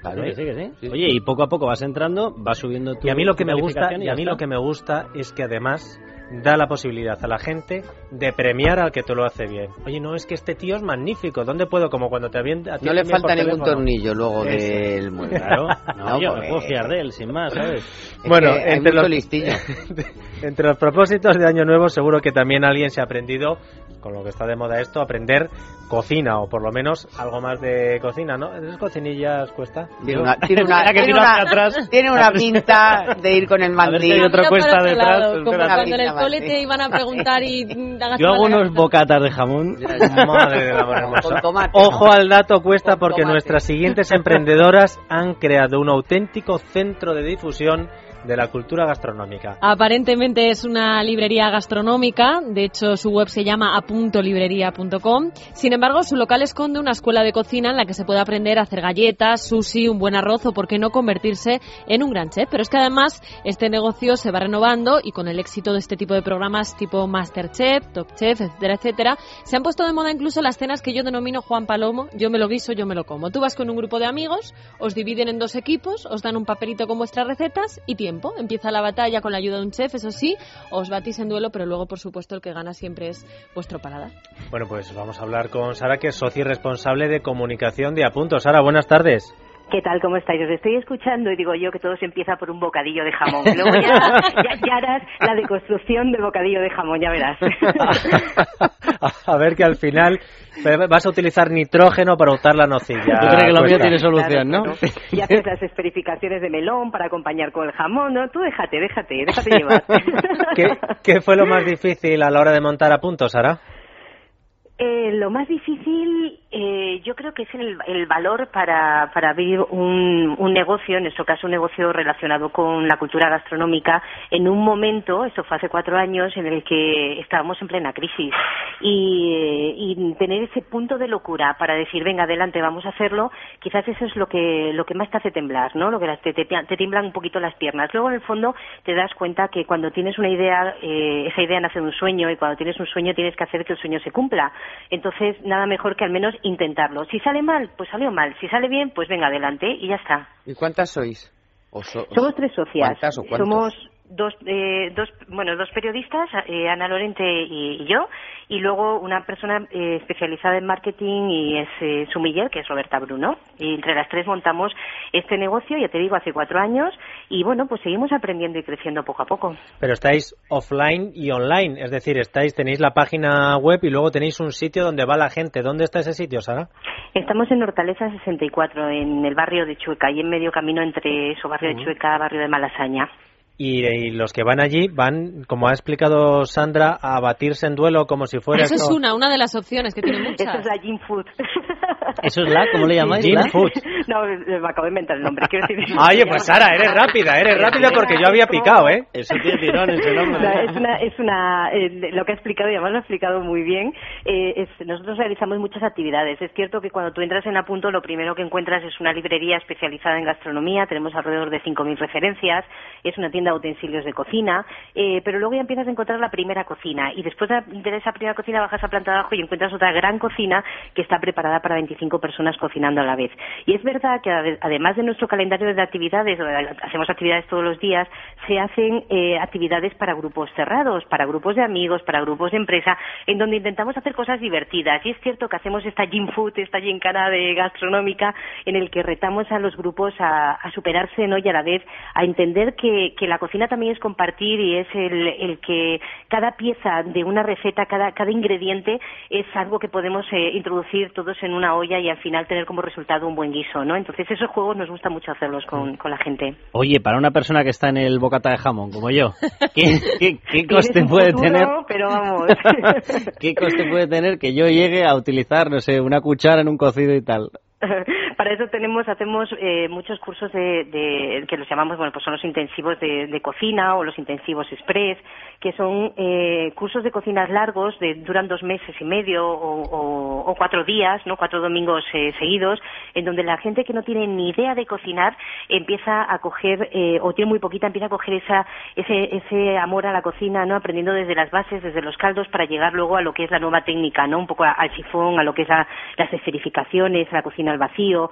Speaker 5: Claro.
Speaker 6: Sí, que sí, que sí. Oye, y poco a poco vas entrando, vas subiendo tu
Speaker 3: Y a mí lo que me gusta, y a mí
Speaker 6: está.
Speaker 3: lo que me gusta es que además da la posibilidad a la gente de premiar al que te lo hace bien. Oye, no, es que este tío es magnífico. ¿Dónde puedo? Como cuando te habien-
Speaker 5: No le falta ningún
Speaker 3: teléfono.
Speaker 5: tornillo luego del mueble.
Speaker 6: Claro, no,
Speaker 5: No,
Speaker 6: yo me puedo fiar de él, sin más, ¿sabes?
Speaker 5: Es
Speaker 3: Bueno, entre los, entre los propósitos de Año Nuevo, seguro que también alguien se ha aprendido, con lo que está de moda esto, aprender cocina, o por lo menos algo más de cocina, ¿no? ¿Esas cocinillas cuesta?
Speaker 5: Tiene una, tiene una,
Speaker 6: que
Speaker 5: tiene una-
Speaker 6: atrás.
Speaker 5: tiene una pinta de ir con el
Speaker 6: hay
Speaker 5: mandil.
Speaker 6: otra
Speaker 4: Mira
Speaker 6: cuesta
Speaker 4: otro
Speaker 6: detrás,
Speaker 4: lado, como cuando en el cole te iban a preguntar y
Speaker 6: Yo hago
Speaker 4: la
Speaker 6: unos bocatas de jamón.
Speaker 3: Madre hermoso.
Speaker 5: Con tomate,
Speaker 3: Ojo
Speaker 5: ¿no?
Speaker 3: al dato cuesta
Speaker 5: Con
Speaker 3: porque
Speaker 5: tomate.
Speaker 3: nuestras siguientes emprendedoras han creado un auténtico centro de difusión de la cultura gastronómica.
Speaker 4: Aparentemente es una librería gastronómica, de hecho su web se llama apuntolibrería.com. Sin embargo, su local esconde una escuela de cocina en la que se puede aprender a hacer galletas, sushi, un buen arroz o por qué no convertirse en un gran chef. Pero es que además este negocio se va renovando y con el éxito de este tipo de programas tipo Masterchef, Top Chef, etcétera, etcétera, se han puesto de moda incluso las cenas que yo denomino Juan Palomo, yo me lo guiso, yo me lo como. Tú vas con un grupo de amigos, os dividen en dos equipos, os dan un papelito con vuestras recetas y tiempo. Empieza la batalla con la ayuda de un chef, eso sí, os batís en duelo, pero luego, por supuesto, el que gana siempre es vuestro paladar.
Speaker 3: Bueno, pues vamos a hablar con Sara, que es socia y responsable de comunicación de Apunto. Sara, buenas tardes.
Speaker 11: ¿Qué tal? ¿Cómo estáis? Os estoy escuchando y digo yo que todo se empieza por un bocadillo de jamón. Luego ya, ya, ya harás la deconstrucción del bocadillo de jamón, ya verás.
Speaker 3: a ver que al final vas a utilizar nitrógeno para untar la nocilla.
Speaker 6: Yo creo que lo mío tiene solución, ¿no?
Speaker 11: Claro, Y haces las especificaciones de melón para acompañar con el jamón, ¿no? Tú déjate, déjate, déjate llevar.
Speaker 3: ¿Qué, qué fue lo más difícil a la hora de montar Apunto, Sara?
Speaker 11: Eh, lo más difícil, eh, yo creo que es el, el valor para, para abrir un, negocio, en nuestro caso un negocio relacionado con la cultura gastronómica, en un momento, esto fue hace cuatro años, en el que estábamos en plena crisis. Y, y tener ese punto de locura para decir, venga, adelante, vamos a hacerlo, quizás eso es lo que, lo que más te hace temblar, ¿no? Lo que te, te, te tiemblan un poquito las piernas. Luego, en el fondo, te das cuenta que cuando tienes una idea, eh, esa idea nace de un sueño, y cuando tienes un sueño tienes que hacer que el sueño se cumpla. Entonces, nada mejor que al menos intentarlo. Si sale mal, pues salió mal. Si sale bien, pues venga adelante y ya está.
Speaker 5: ¿Y cuántas sois? O so-
Speaker 11: Somos tres socias.
Speaker 5: ¿Cuántas o cuántos?
Speaker 11: Somos dos, eh, dos, bueno, dos periodistas, eh, Ana Lorente y, y yo, y luego una persona eh, especializada en marketing y es eh, Sumiller, que es Roberta Bruno. Y entre las tres montamos este negocio, ya te digo, hace cuatro años, y bueno, pues seguimos aprendiendo y creciendo poco a poco.
Speaker 3: Pero estáis offline y online, es decir, estáis tenéis la página web y luego tenéis un sitio donde va la gente. ¿Dónde está ese sitio, Sara?
Speaker 11: Estamos en Hortaleza 64, en el barrio de Chueca, y en medio camino entre eso, barrio de
Speaker 3: Ujú.
Speaker 11: Chueca, barrio de Malasaña.
Speaker 3: Y, y los que van allí van, como ha explicado Sandra, a batirse en duelo como si fuera
Speaker 4: Eso es una, una de las opciones que tiene
Speaker 11: Eso
Speaker 4: muchas.
Speaker 11: es la Gym Food.
Speaker 6: ¿Eso es la? ¿Cómo le llamáis? ¿La?
Speaker 3: Food.
Speaker 11: No, me acabo de inventar el nombre. Quiero decir,
Speaker 3: Oye, pues Sara, eres rápida, eres rápida porque yo había picado, ¿eh?
Speaker 6: Eso tiene tirón ese
Speaker 11: No,
Speaker 6: nombre.
Speaker 11: es una, es una eh, lo que ha explicado y además lo ha explicado muy bien. eh, es- nosotros realizamos muchas actividades. Es cierto que cuando tú entras en Apunto, lo primero que encuentras es una librería especializada en gastronomía. Tenemos alrededor de 5.000 referencias. Es una tienda de utensilios de cocina. eh, pero luego ya empiezas a encontrar la primera cocina. Y después de, esa primera cocina bajas a planta de abajo y encuentras otra gran cocina que está preparada para 25 personas cocinando a la vez. Y es verdad que ade- además de nuestro calendario de actividades, hacemos actividades todos los días, se hacen eh, actividades para grupos cerrados, para grupos de amigos, para grupos de empresa, en donde intentamos hacer cosas divertidas. Y es cierto que hacemos esta gym food, esta gincana de gastronómica, en el que retamos a los grupos a, a superarse ¿no? y a la vez a entender que, que la cocina también es compartir y es el, el que cada pieza de una receta, cada, cada ingrediente es algo que podemos eh, introducir todos en una olla y al final tener como resultado un buen guiso, ¿no? Entonces esos juegos nos gusta mucho hacerlos con, con la gente.
Speaker 6: Oye, para una persona que está en el bocata de jamón, como yo, ¿qué, qué, qué coste puede
Speaker 11: futuro,
Speaker 6: tener?
Speaker 11: Pero vamos.
Speaker 6: ¿Qué coste puede tener que yo llegue a utilizar, no sé, una cuchara en un cocido y tal?
Speaker 11: Para eso tenemos, hacemos eh, muchos cursos de, de- que los llamamos, bueno, pues son los intensivos de, de cocina o los intensivos express, que son eh, cursos de cocinas largos, de, duran dos meses y medio o, o- cuatro días, no, cuatro domingos eh, seguidos, en donde la gente que no tiene ni idea de cocinar empieza a coger eh, o tiene muy poquita empieza a coger esa, ese, ese amor a la cocina, no, aprendiendo desde las bases, desde los caldos para llegar luego a lo que es la nueva técnica, no, un poco al sifón, a lo que es la- las esferificaciones, a la cocina al vacío,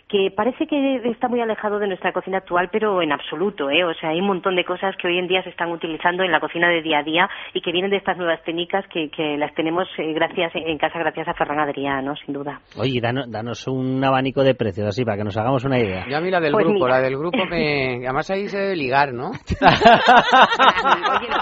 Speaker 11: que parece que está muy alejado de nuestra cocina actual, pero en absoluto, ¿eh? O sea, hay un montón de cosas que hoy en día se están utilizando en la cocina de día a día y que vienen de estas nuevas técnicas que, que las tenemos eh, gracias en casa gracias a Ferran Adrià, ¿no? Sin duda.
Speaker 6: Oye, danos, danos un abanico de precios, así, para que nos hagamos una idea.
Speaker 5: Yo a mí la del
Speaker 11: Pues
Speaker 5: grupo,
Speaker 11: mira.
Speaker 5: la del grupo me... Además ahí se debe ligar, ¿no?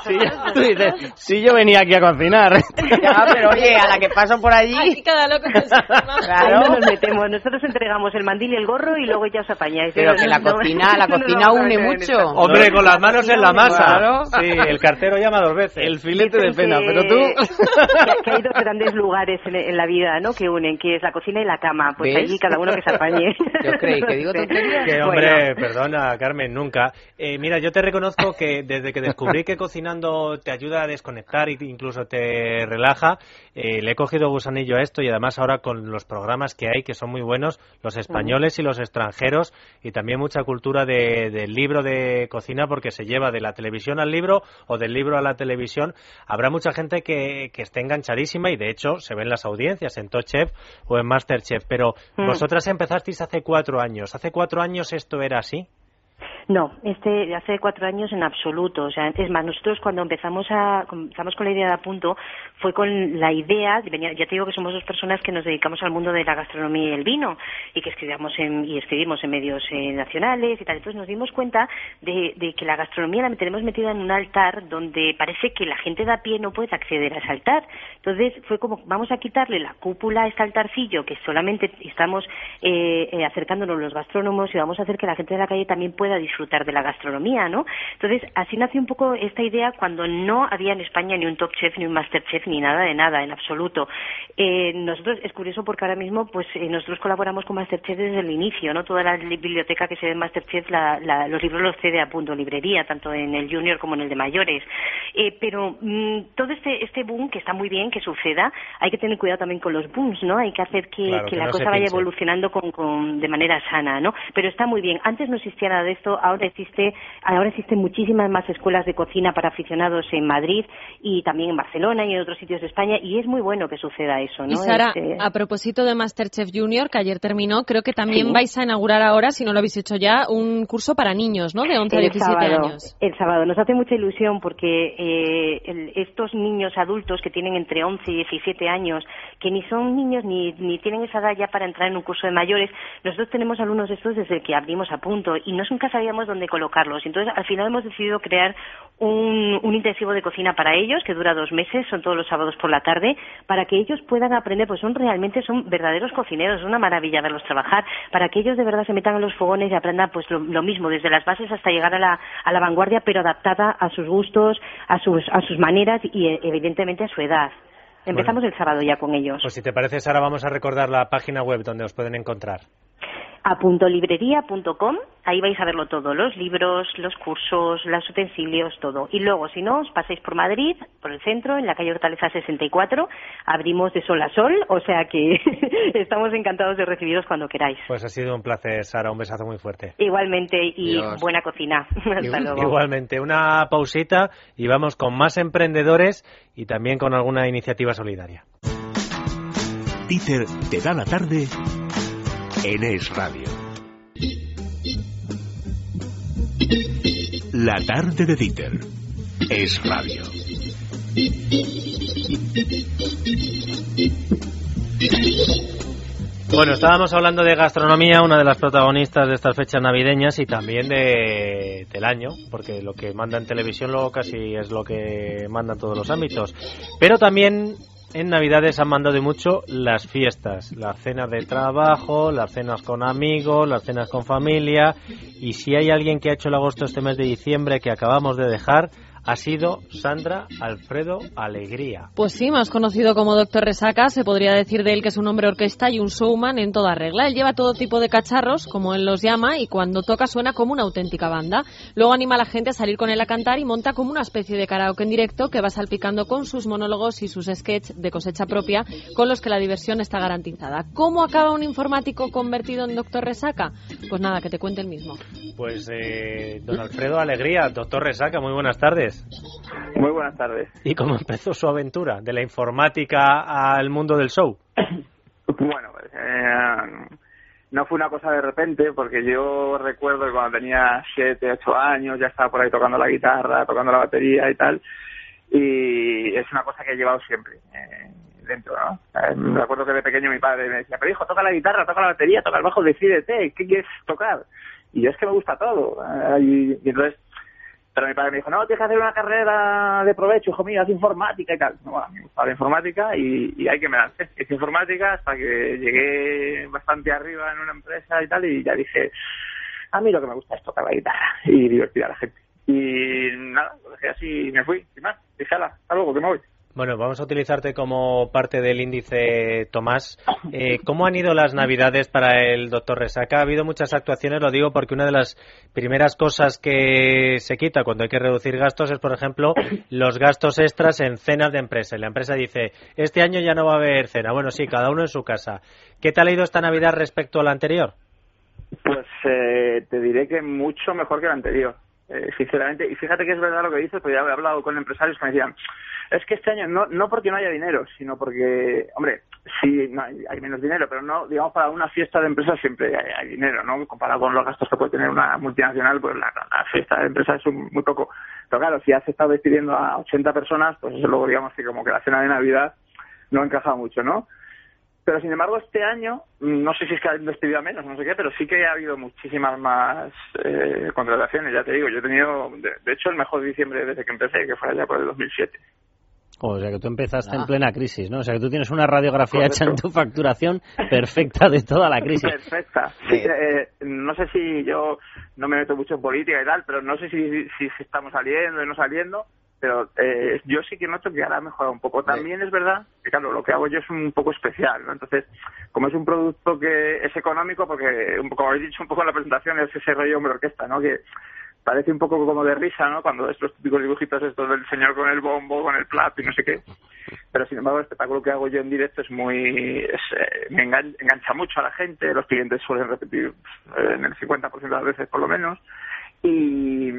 Speaker 6: Sí, tú dices, si yo venía aquí a cocinar.
Speaker 5: Ya, pero oye, a la que paso por allí...
Speaker 4: Aquí cada loco con su tema.
Speaker 11: Ahí
Speaker 5: Claro.
Speaker 11: no nos metemos, nosotros entregamos el mandil y el gorro y luego ya os apañáis.
Speaker 5: Pero que la cocina, la cocina une mucho.
Speaker 3: Hombre, con las manos en la masa.
Speaker 5: Claro.
Speaker 3: Sí, el cartero llama dos veces.
Speaker 6: El filete de pena, pero tú...
Speaker 11: Que, hay dos grandes lugares en, la vida, ¿no? Que unen, que es la cocina y la cama. Pues allí cada uno que se apañe.
Speaker 5: Yo creí que digo tonterías.
Speaker 3: Que hombre, perdona, Carmen, nunca. Eh, mira, yo te reconozco que desde que descubrí que cocinando te ayuda a desconectar e incluso te relaja, eh, le he cogido gusanillo a esto y además ahora con los programas que hay, que son muy buenos, los españoles y los extranjeros, y también mucha cultura de- del libro de cocina, porque se lleva de la televisión al libro o del libro a la televisión. Habrá mucha gente que, que esté enganchadísima y de hecho se ven las audiencias en Top Chef o en Masterchef, pero
Speaker 11: Mm.
Speaker 3: vosotras empezasteis hace cuatro años. ¿Hace cuatro años esto era así?
Speaker 11: No, este hace cuatro años en absoluto. O sea, es más, nosotros cuando empezamos a comenzamos con la idea de Apunto fue con la idea, ya te digo que somos dos personas que nos dedicamos al mundo de la gastronomía y el vino y que escribíamos en, y escribimos en medios eh, nacionales y tal. Entonces nos dimos cuenta de, de que la gastronomía la tenemos metida en un altar donde parece que la gente de a pie no puede acceder a ese altar. Entonces fue como vamos a quitarle la cúpula a este altarcillo que solamente estamos eh, eh, acercándonos los gastrónomos y vamos a hacer que la gente de la calle también pueda disfrutar de la gastronomía, ¿no? Entonces, así nació un poco esta idea cuando no había en España ni un Top Chef, ni un Master Chef, ni nada de nada, en absoluto. Eh, nosotros, es curioso porque ahora mismo, pues, eh, nosotros colaboramos con Masterchef desde el inicio, ¿no? Toda la li- biblioteca que se ve en Masterchef, la, la- los libros los cede a punto librería, tanto en el junior como en el de mayores. Eh, pero mm, todo este, este boom, que está muy bien que suceda, hay que tener cuidado también con los booms, ¿no? Hay que hacer que,
Speaker 3: Claro,
Speaker 11: que
Speaker 3: que
Speaker 11: la
Speaker 3: no
Speaker 11: cosa vaya
Speaker 3: pinche.
Speaker 11: evolucionando con, con- de manera sana, ¿no? Pero está muy bien. Antes no existía nada de esto, ahora existe, ahora existen muchísimas más escuelas de cocina para aficionados en Madrid y también en Barcelona y en otros sitios de España y es muy bueno que suceda eso, ¿no?
Speaker 4: Y Sara,
Speaker 11: Este-
Speaker 4: a propósito de Masterchef Junior, que ayer terminó, creo que también
Speaker 11: Sí.
Speaker 4: vais a inaugurar ahora, si no lo habéis hecho ya, un curso para niños, ¿no? De 11 a
Speaker 11: el
Speaker 4: 17
Speaker 11: sábado,
Speaker 4: años.
Speaker 11: El sábado. Nos hace mucha ilusión porque eh, el- estos niños adultos que tienen entre 11 y 17 años, que ni son niños ni, ni tienen esa edad ya para entrar en un curso de mayores, nosotros tenemos alumnos de estos desde que abrimos a punto y no nunca sabíamos dónde colocarlos. Entonces, al final hemos decidido crear un, un intensivo de cocina para ellos que dura dos meses, son todos los sábados por la tarde, para que ellos puedan aprender, pues son realmente son verdaderos cocineros, es una maravilla verlos trabajar, para que ellos de verdad se metan en los fogones y aprendan pues lo, lo mismo, desde las bases hasta llegar a la, a la vanguardia, pero adaptada a sus gustos, a sus, a sus maneras y evidentemente a su edad. Empezamos el sábado ya con ellos.
Speaker 3: Pues si te parece, Sara, vamos a recordar la página web donde os pueden encontrar
Speaker 11: a puntolibrería.com, ahí vais a verlo todo, los libros, los cursos, los utensilios, todo. Y luego, si no, os pasáis por Madrid, por el centro, en la calle Hortaleza 64, abrimos de sol a sol, o sea que estamos encantados de recibiros cuando queráis.
Speaker 3: Pues ha sido un placer, Sara, un besazo muy fuerte.
Speaker 11: Igualmente, y buena cocina. Hasta luego.
Speaker 3: Igualmente, una pausita y vamos con más emprendedores y también con alguna iniciativa solidaria.
Speaker 1: Te da la tarde en Es Radio. La tarde de Dieter. Es Radio.
Speaker 3: Bueno, estábamos hablando de gastronomía, una de las protagonistas de estas fechas navideñas y también de, del año, porque lo que manda en televisión luego casi es lo que manda en todos los ámbitos. Pero también en Navidades han mandado mucho las fiestas, las cenas de trabajo, las cenas con amigos, las cenas con familia. Y si hay alguien que ha hecho el agosto este mes de diciembre que acabamos de dejar, ha sido Sandra Alfredo Alegría.
Speaker 4: Pues sí, más conocido como Doctor Resaca, se podría decir de él que es un hombre orquesta y un showman en toda regla. Él lleva todo tipo de cacharros, como él los llama, y cuando toca suena como una auténtica banda. Luego anima a la gente a salir con él a cantar y monta como una especie de karaoke en directo que va salpicando con sus monólogos y sus sketches de cosecha propia, con los que la diversión está garantizada. ¿Cómo acaba un informático convertido en Doctor Resaca? Pues nada, que te cuente el mismo.
Speaker 3: Pues eh, don Alfredo Alegría, Doctor Resaca, muy buenas tardes.
Speaker 12: Muy buenas tardes.
Speaker 3: ¿Y cómo empezó su aventura? ¿De la informática al mundo del show?
Speaker 12: Bueno, pues, eh, no fue una cosa de repente, porque yo recuerdo que cuando tenía 7, 8 años ya estaba por ahí tocando la guitarra, tocando la batería y tal, y es una cosa que he llevado siempre eh, dentro, ¿no? Eh, me acuerdo que de pequeño mi padre me decía, pero hijo, toca la guitarra, toca la batería, toca el bajo, decídete, ¿qué quieres tocar? Y yo es que me gusta todo. y entonces pero mi padre me dijo, no, tienes que hacer una carrera de provecho, hijo mío, haz informática y tal. No, bueno, me gustaba la informática y, y hay que me lancé. Hice informática hasta que llegué bastante arriba en una empresa y tal y ya dije, a mí lo que me gusta es tocar la guitarra y divertir a la gente. Y nada, lo dejé así y me fui, sin más. Dije, hasta luego, que me voy.
Speaker 3: Bueno, vamos a utilizarte como parte del índice, Tomás. Eh, ¿Cómo han ido las Navidades para el doctor Resaca? Ha habido muchas actuaciones, lo digo porque una de las primeras cosas que se quita cuando hay que reducir gastos es, por ejemplo, los gastos extras en cenas de empresa. La empresa dice, este año ya no va a haber cena. Bueno, sí, cada uno en su casa. ¿Qué tal ha ido esta Navidad respecto a la anterior?
Speaker 12: Pues eh, te diré que mucho mejor que la anterior, eh, sinceramente. Y fíjate que es verdad lo que dices, porque ya he hablado con empresarios que me decían, es que este año no, no porque no haya dinero, sino porque, hombre, sí hay, menos dinero, pero no, digamos, para una fiesta de empresas siempre hay, dinero, ¿no? Comparado con los gastos que puede tener una multinacional, pues la, fiesta de empresas es muy poco. Pero claro, si has estado despidiendo a 80 personas, pues eso luego digamos que como que la cena de Navidad no encaja mucho, ¿no? Pero sin embargo, este año, no sé si es que han despedido a menos, no sé qué, pero sí que ha habido muchísimas más eh, contrataciones, ya te digo. Yo he tenido, de, de, hecho, el mejor diciembre desde que empecé, que fue allá por el 2007.
Speaker 6: O sea que tú empezaste en ah. plena crisis, ¿no? O sea que tú tienes una radiografía hecha en tu facturación perfecta de toda la crisis.
Speaker 12: Perfecta. Eh, no sé si yo no me meto mucho en política y tal, pero no sé si, si, estamos saliendo y no saliendo, pero eh, yo sí que noto que ahora ha mejorado un poco. También es verdad que, claro, lo que hago yo es un poco especial, ¿no? Entonces, como es un producto que es económico, porque, como habéis dicho un poco en la presentación, es ese rollo hombre orquesta, ¿no? Que parece un poco como de risa, ¿no? Cuando estos típicos dibujitos estos del señor con el bombo, con el plato y no sé qué. Pero sin embargo el espectáculo que hago yo en directo es muy... Eh, me engancha mucho a la gente, los clientes suelen repetir eh, en el 50% de las veces por lo menos. Y,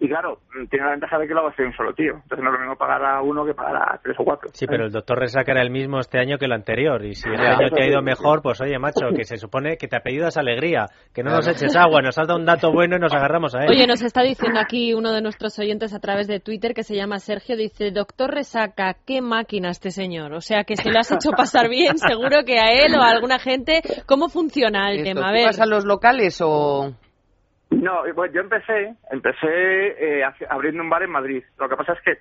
Speaker 12: y claro, tiene la ventaja de que lo hago un solo tío. Entonces no es lo mismo pagar a uno que pagar a tres o cuatro.
Speaker 3: Sí, pero el doctor Resaca era el mismo este año que el anterior. Y si el año te ha ido mejor, pues oye, macho, que se supone que te apellidas alegría. Que no nos eches agua, nos has dado un dato bueno y nos agarramos a él.
Speaker 4: Oye, nos está diciendo aquí uno de nuestros oyentes a través de Twitter que se llama Sergio. Dice, doctor Resaca, qué máquina este señor. O sea, que si lo has hecho pasar bien, seguro que a él o a alguna gente, ¿cómo funciona el tema? A ver.
Speaker 5: ¿Vas a los locales o...?
Speaker 12: No, bueno, yo empecé, empecé eh, abriendo un bar en Madrid. Lo que pasa es que,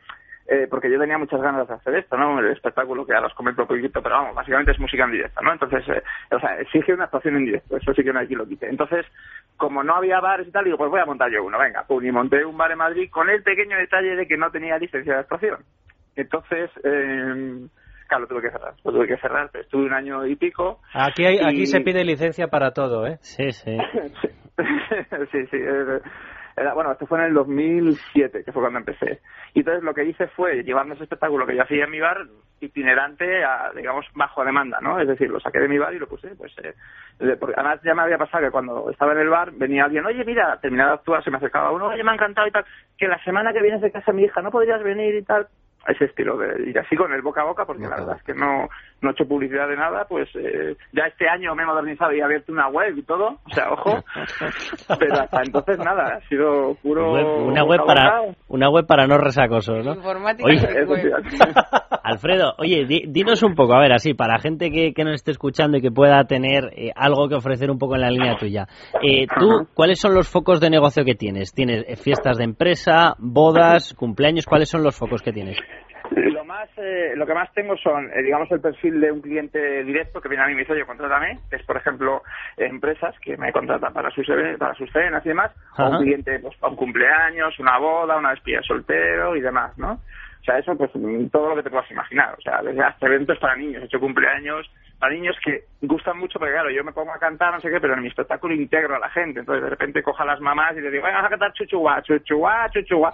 Speaker 12: eh, porque yo tenía muchas ganas de hacer esto, ¿no? El espectáculo que ahora os comento un poquito, pero vamos, básicamente es música en directo, ¿no? Entonces, eh, o sea, exige una actuación en directo, eso sí que no hay quien lo quite. Entonces, como no había bares y tal, digo, pues voy a montar yo uno, venga, pum, y monté un bar en Madrid con el pequeño detalle de que no tenía licencia de actuación. Entonces, eh, claro, lo tuve que cerrar, lo tuve que cerrar, pero estuve un año y pico.
Speaker 3: Aquí, hay, aquí se pide licencia para todo, ¿eh?
Speaker 6: Sí, sí.
Speaker 12: sí, sí. eh, Era, bueno, esto fue en el 2007, que fue cuando empecé. Y entonces lo que hice fue llevarme ese espectáculo que yo hacía en mi bar itinerante a, digamos, bajo demanda, ¿no? Es decir, lo saqué de mi bar y lo puse, pues... Eh, porque además ya me había pasado que cuando estaba en el bar venía alguien, oye, mira, terminaba de actuar, se me acercaba uno, oye, me ha encantado y tal, que la semana que vienes de casa mi hija no podrías venir y tal. Ese estilo de ir así con el boca a boca, porque la verdad es que no, no he hecho publicidad de nada, pues eh, ya este año me he modernizado y he abierto una web y todo, o sea, ojo, pero hasta entonces nada, ha sido puro...
Speaker 6: Web- una web para una web para no resacosos, ¿no?
Speaker 5: Informática
Speaker 6: Oye,
Speaker 5: web.
Speaker 6: Alfredo, oye, di- dinos un poco, a ver, así, para gente que, que nos esté escuchando y que pueda tener eh, algo que ofrecer un poco en la línea tuya. Eh, ¿Tú, cuáles son los focos de negocio que tienes? ¿Tienes eh, fiestas de empresa, bodas, cumpleaños? ¿Cuáles son los focos que tienes?
Speaker 12: Lo más, eh, lo que más tengo son, eh, digamos, el perfil de un cliente directo que viene a mí y me dice, oye, contrátame, que es, por ejemplo, empresas que me contratan para sus, para sus cenas y demás, o un cliente, pues, para un cumpleaños, una boda, una despedida de soltero y demás, ¿no? O sea, eso, pues, mm, todo lo que te puedas imaginar. O sea, desde hasta eventos para niños, he hecho cumpleaños para niños que gustan mucho, porque claro, yo me pongo a cantar, no sé qué, pero en mi espectáculo integro a la gente. Entonces, de repente cojo a las mamás y les digo, vamos a cantar chuchuá, chuchuá, chuchuá.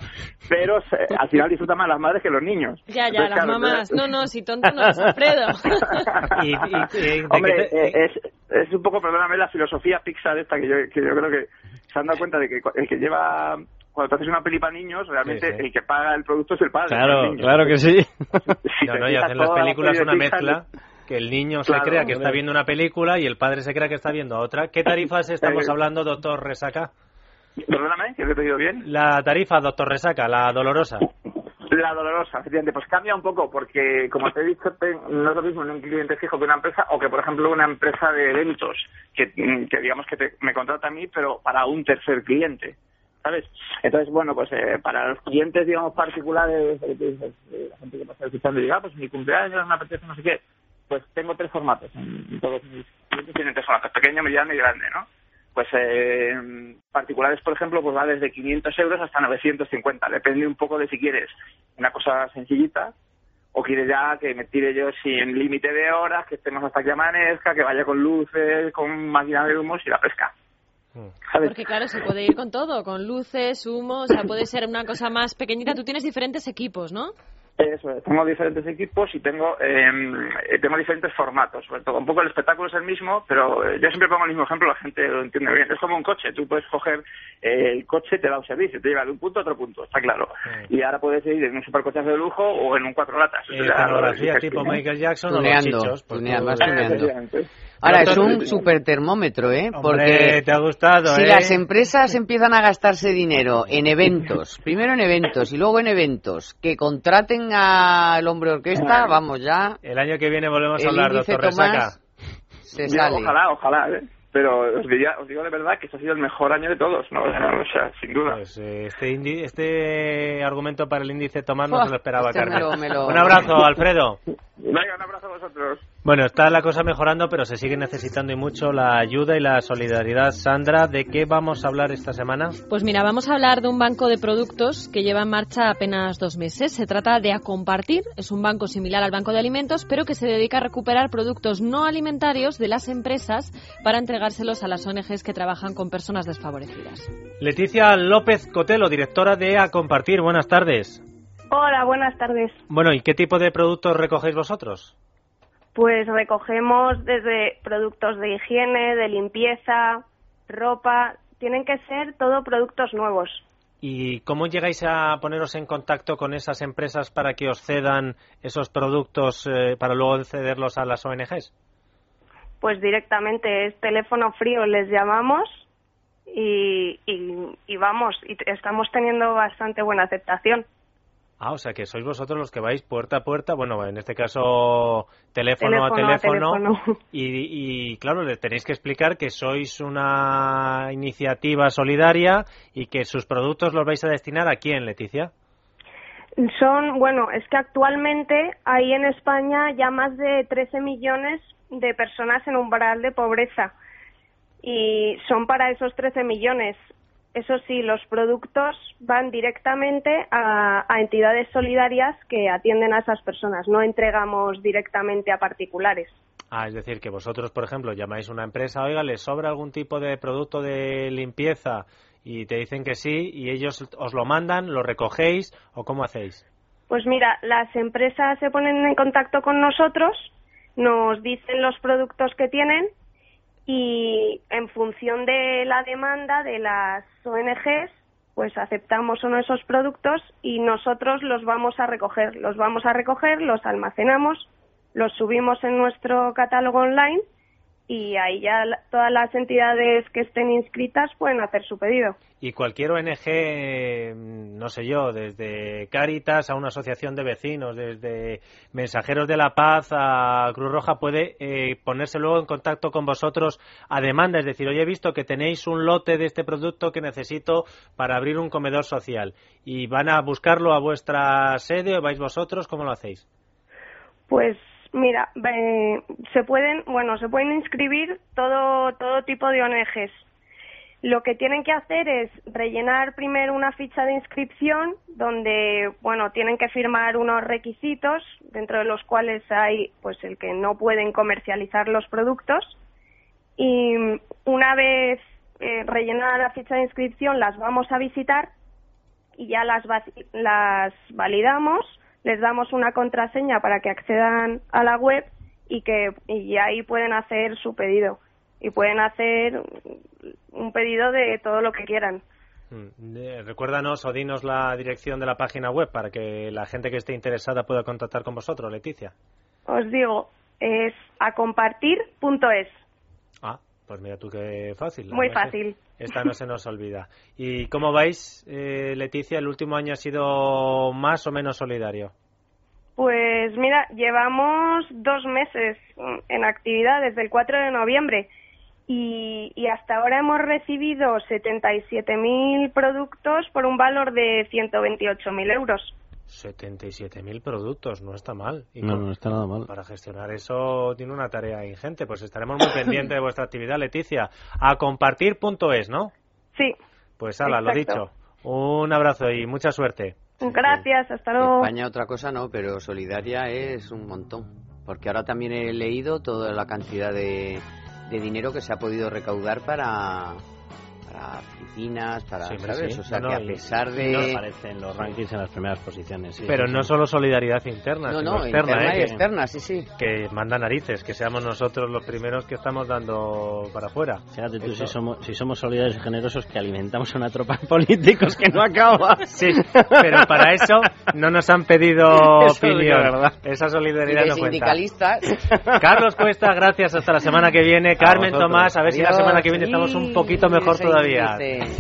Speaker 12: Pero eh, al final disfrutan más las madres que los niños.
Speaker 4: Ya, ya,
Speaker 12: Entonces,
Speaker 4: las
Speaker 12: claro,
Speaker 4: mamás. No, no, si tonto no es Alfredo.
Speaker 3: Y- y- y- ¿de
Speaker 12: Hombre,
Speaker 3: te-
Speaker 12: eh, es, es un poco, perdóname, la filosofía Pixar esta que yo, que yo creo que se han dado cuenta de que el que lleva, cuando te haces una peli para niños, realmente
Speaker 3: Sí, sí.
Speaker 12: el que paga el producto es el padre.
Speaker 6: Claro,
Speaker 12: el
Speaker 6: claro que sí.
Speaker 12: Si
Speaker 3: No, no, y hacen las películas una mezcla que el niño se crea que está viendo una película y el padre se crea que está viendo otra. ¿Qué tarifas estamos
Speaker 12: Eh,
Speaker 3: hablando, doctor Resaca?
Speaker 12: Perdóname, que te he pedido bien.
Speaker 3: La tarifa, doctor Resaca, la dolorosa.
Speaker 12: La dolorosa, efectivamente, pues cambia un poco porque, como te he dicho, no es lo mismo en un cliente fijo que una empresa o que, por ejemplo, una empresa de eventos que, que digamos que te- me contrata a mí, pero para un tercer cliente. ¿Sabes? Entonces, bueno, pues eh, para los clientes, digamos, particulares, eh, dices, eh, la gente que pasa escuchando y diga, ah, pues mi cumpleaños, me apetece no sé qué, pues tengo tres formatos. En- Todos mis clientes tienen tres formatos, pequeño, mediano y grande, ¿no? Pues eh, particulares, por ejemplo, pues va desde 500 euros hasta 950. Depende un poco de si quieres una cosa sencillita o quieres ya que me tire yo sin límite de horas, que estemos hasta que amanezca, que vaya con luces, con máquina de humos y la pesca. ¿Sabes?
Speaker 4: Porque claro, se puede ir con todo, con luces, humo, o sea, puede ser una cosa más pequeñita. Tú tienes diferentes equipos, ¿no?
Speaker 12: Eso es, tengo diferentes equipos y tengo eh, tengo diferentes formatos. Sobre todo, un poco el espectáculo es el mismo, pero eh, yo siempre pongo el mismo ejemplo, la gente lo entiende bien. Es como un coche, tú puedes coger eh, el coche, te da un servicio, te lleva de un punto a otro punto, está claro. Y ahora puedes ir en un supercochazo de lujo o en un cuatro latas.
Speaker 3: Eh,
Speaker 12: tú,
Speaker 3: tipo. Michael Jackson
Speaker 5: Tuneando,
Speaker 3: o los chichos. pues
Speaker 5: tuneando, tuneando. Ahora, es un super termómetro, ¿eh?
Speaker 3: Hombre,
Speaker 5: Porque
Speaker 3: te ha gustado,
Speaker 5: si
Speaker 3: ¿eh?
Speaker 5: las empresas empiezan a gastarse dinero en eventos, primero en eventos y luego en eventos, que contraten al hombre orquesta, vamos ya,
Speaker 3: El año que viene volvemos a hablar, doctor Resaca.
Speaker 5: Se
Speaker 12: Ya,
Speaker 5: sale.
Speaker 12: Ojalá, ojalá, ¿eh? Pero os, diría- os digo de verdad que este ha sido el mejor año de todos, ¿no? O sea, sin duda.
Speaker 3: Pues eh, este, indi- este argumento para el índice Tomás no
Speaker 5: Buah,
Speaker 3: se lo esperaba,
Speaker 5: este me
Speaker 3: Carmen.
Speaker 5: lo- me lo-
Speaker 3: Un abrazo, Alfredo.
Speaker 12: Venga, un abrazo a vosotros.
Speaker 3: Bueno, está la cosa mejorando, pero se sigue necesitando y mucho la ayuda y la solidaridad. Sandra, ¿de qué vamos a hablar esta semana?
Speaker 4: Pues mira, vamos a hablar de un banco de productos que lleva en marcha apenas dos meses. Se trata de Acompartir, es un banco similar al Banco de Alimentos, pero que se dedica a recuperar productos no alimentarios de las empresas para entregárselos a las ONGs que trabajan con personas desfavorecidas.
Speaker 3: Leticia López Cotelo, directora de A Compartir. Buenas tardes.
Speaker 13: Hola, buenas tardes.
Speaker 3: Bueno, ¿y qué tipo de productos recogéis vosotros?
Speaker 13: Pues recogemos desde productos de higiene, de limpieza, ropa. Tienen que ser todo productos nuevos.
Speaker 3: ¿Y cómo llegáis a poneros en contacto con esas empresas para que os cedan esos productos eh, para luego cederlos a las ONGs?
Speaker 13: Pues directamente es teléfono frío, les llamamos y, y, y vamos, y estamos teniendo bastante buena aceptación.
Speaker 3: Ah, o sea que sois vosotros los que vais puerta a puerta, bueno, en este caso teléfono, a
Speaker 13: Teléfono a
Speaker 3: teléfono,
Speaker 13: teléfono.
Speaker 3: Y, y, claro, le tenéis que explicar que sois una iniciativa solidaria y que sus productos los vais a destinar a quién, Leticia.
Speaker 13: Son, bueno, es que actualmente hay en España ya más de 13 millones de personas en umbral de pobreza y son para esos 13 millones. Eso sí, los productos van directamente a, a, entidades solidarias que atienden a esas personas. No entregamos directamente a particulares.
Speaker 3: Ah, es decir, que vosotros, por ejemplo, llamáis a una empresa, oiga, ¿les sobra algún tipo de producto de limpieza? Y te dicen que sí, y ellos os lo mandan, lo recogéis, o cómo hacéis?
Speaker 13: Pues mira, las empresas se ponen en contacto con nosotros, nos dicen los productos que tienen y en función de la demanda de las ONGs, pues aceptamos uno de esos productos y nosotros los vamos a recoger. Los vamos a recoger, los almacenamos, los subimos en nuestro catálogo online y ahí ya todas las entidades que estén inscritas pueden hacer su pedido.
Speaker 3: Y cualquier ONG, no sé yo, desde Cáritas a una asociación de vecinos, desde Mensajeros de la Paz a Cruz Roja, puede eh, ponerse luego en contacto con vosotros a demanda. Es decir, hoy he visto que tenéis un lote de este producto que necesito para abrir un comedor social. ¿Y van a buscarlo a vuestra sede o vais vosotros? ¿Cómo lo hacéis?
Speaker 13: Pues Mira, se pueden, bueno, se pueden inscribir todo, todo tipo de ONGs. Lo que tienen que hacer es rellenar primero una ficha de inscripción donde, bueno, tienen que firmar unos requisitos dentro de los cuales hay, pues, el que no pueden comercializar los productos y una vez eh, rellenada la ficha de inscripción las vamos a visitar y ya las, las validamos les damos una contraseña para que accedan a la web y que y ahí pueden hacer su pedido y pueden hacer un pedido de todo lo que quieran.
Speaker 3: Mm, recuérdanos o dinos la dirección de la página web para que la gente que esté interesada pueda contactar con vosotros, Leticia.
Speaker 13: Os digo, es acompartir.es.
Speaker 3: Ah, pues mira tú qué fácil.
Speaker 13: Muy fácil.
Speaker 3: Esta no se nos olvida. ¿Y cómo vais, eh, Leticia? ¿El último año ha sido más o menos solidario?
Speaker 13: Pues mira, llevamos dos meses en actividad desde el 4 de noviembre y, y hasta ahora hemos recibido 77.000 productos por un valor de 128.000 euros.
Speaker 3: 77.000 productos, no está mal.
Speaker 6: Y no, no está nada mal.
Speaker 3: Para gestionar eso tiene una tarea ingente. Pues estaremos muy pendientes de vuestra actividad, Leticia. A compartir.es, ¿no?
Speaker 13: Sí.
Speaker 3: Pues ala, lo dicho. Un abrazo y mucha suerte.
Speaker 13: Gracias, hasta luego.
Speaker 5: España otra cosa no, pero solidaria es un montón. Porque ahora también he leído toda la cantidad de, de dinero que se ha podido recaudar para, para para ¿sabes? O sea que a pesar de
Speaker 6: no aparecen los rankings en las primeras posiciones.
Speaker 3: Pero no solo solidaridad interna,
Speaker 5: no,
Speaker 3: sino
Speaker 5: no,
Speaker 3: externa,
Speaker 5: interna
Speaker 3: ¿eh?
Speaker 5: y
Speaker 3: que,
Speaker 5: externa, sí, sí.
Speaker 3: Que manda narices, que seamos nosotros los primeros que estamos dando para afuera.
Speaker 6: Fíjate tú si somos, si somos solidarios y generosos que alimentamos una tropa de políticos que no acaba.
Speaker 3: sí, pero para eso no nos han pedido opinión.
Speaker 6: verdad.
Speaker 3: Esa solidaridad
Speaker 5: y de
Speaker 3: no cuenta.
Speaker 5: sindicalistas.
Speaker 3: Carlos Cuesta, gracias. Hasta la semana que viene. Carmen
Speaker 6: vosotros.
Speaker 3: Tomás, a ver si la semana que viene estamos un poquito mejor
Speaker 5: Sí,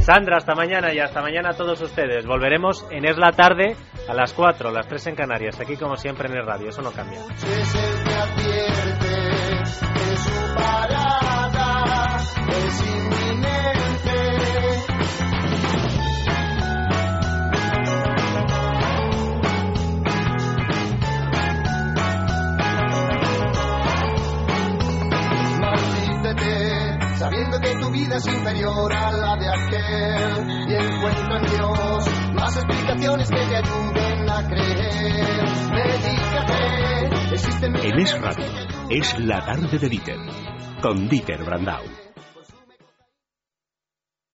Speaker 3: Sandra, hasta mañana y hasta mañana a todos ustedes. Volveremos en Es la Tarde a las 4, las 3 en Canarias, aquí como siempre en el radio. Eso no cambia.
Speaker 14: Vida es inferior a la de aquel y encuentra en Dios más explicaciones que te ayuden a creer. Medícate, existen
Speaker 1: En Es Radio, es la tarde de Dieter, con Dieter Brandau.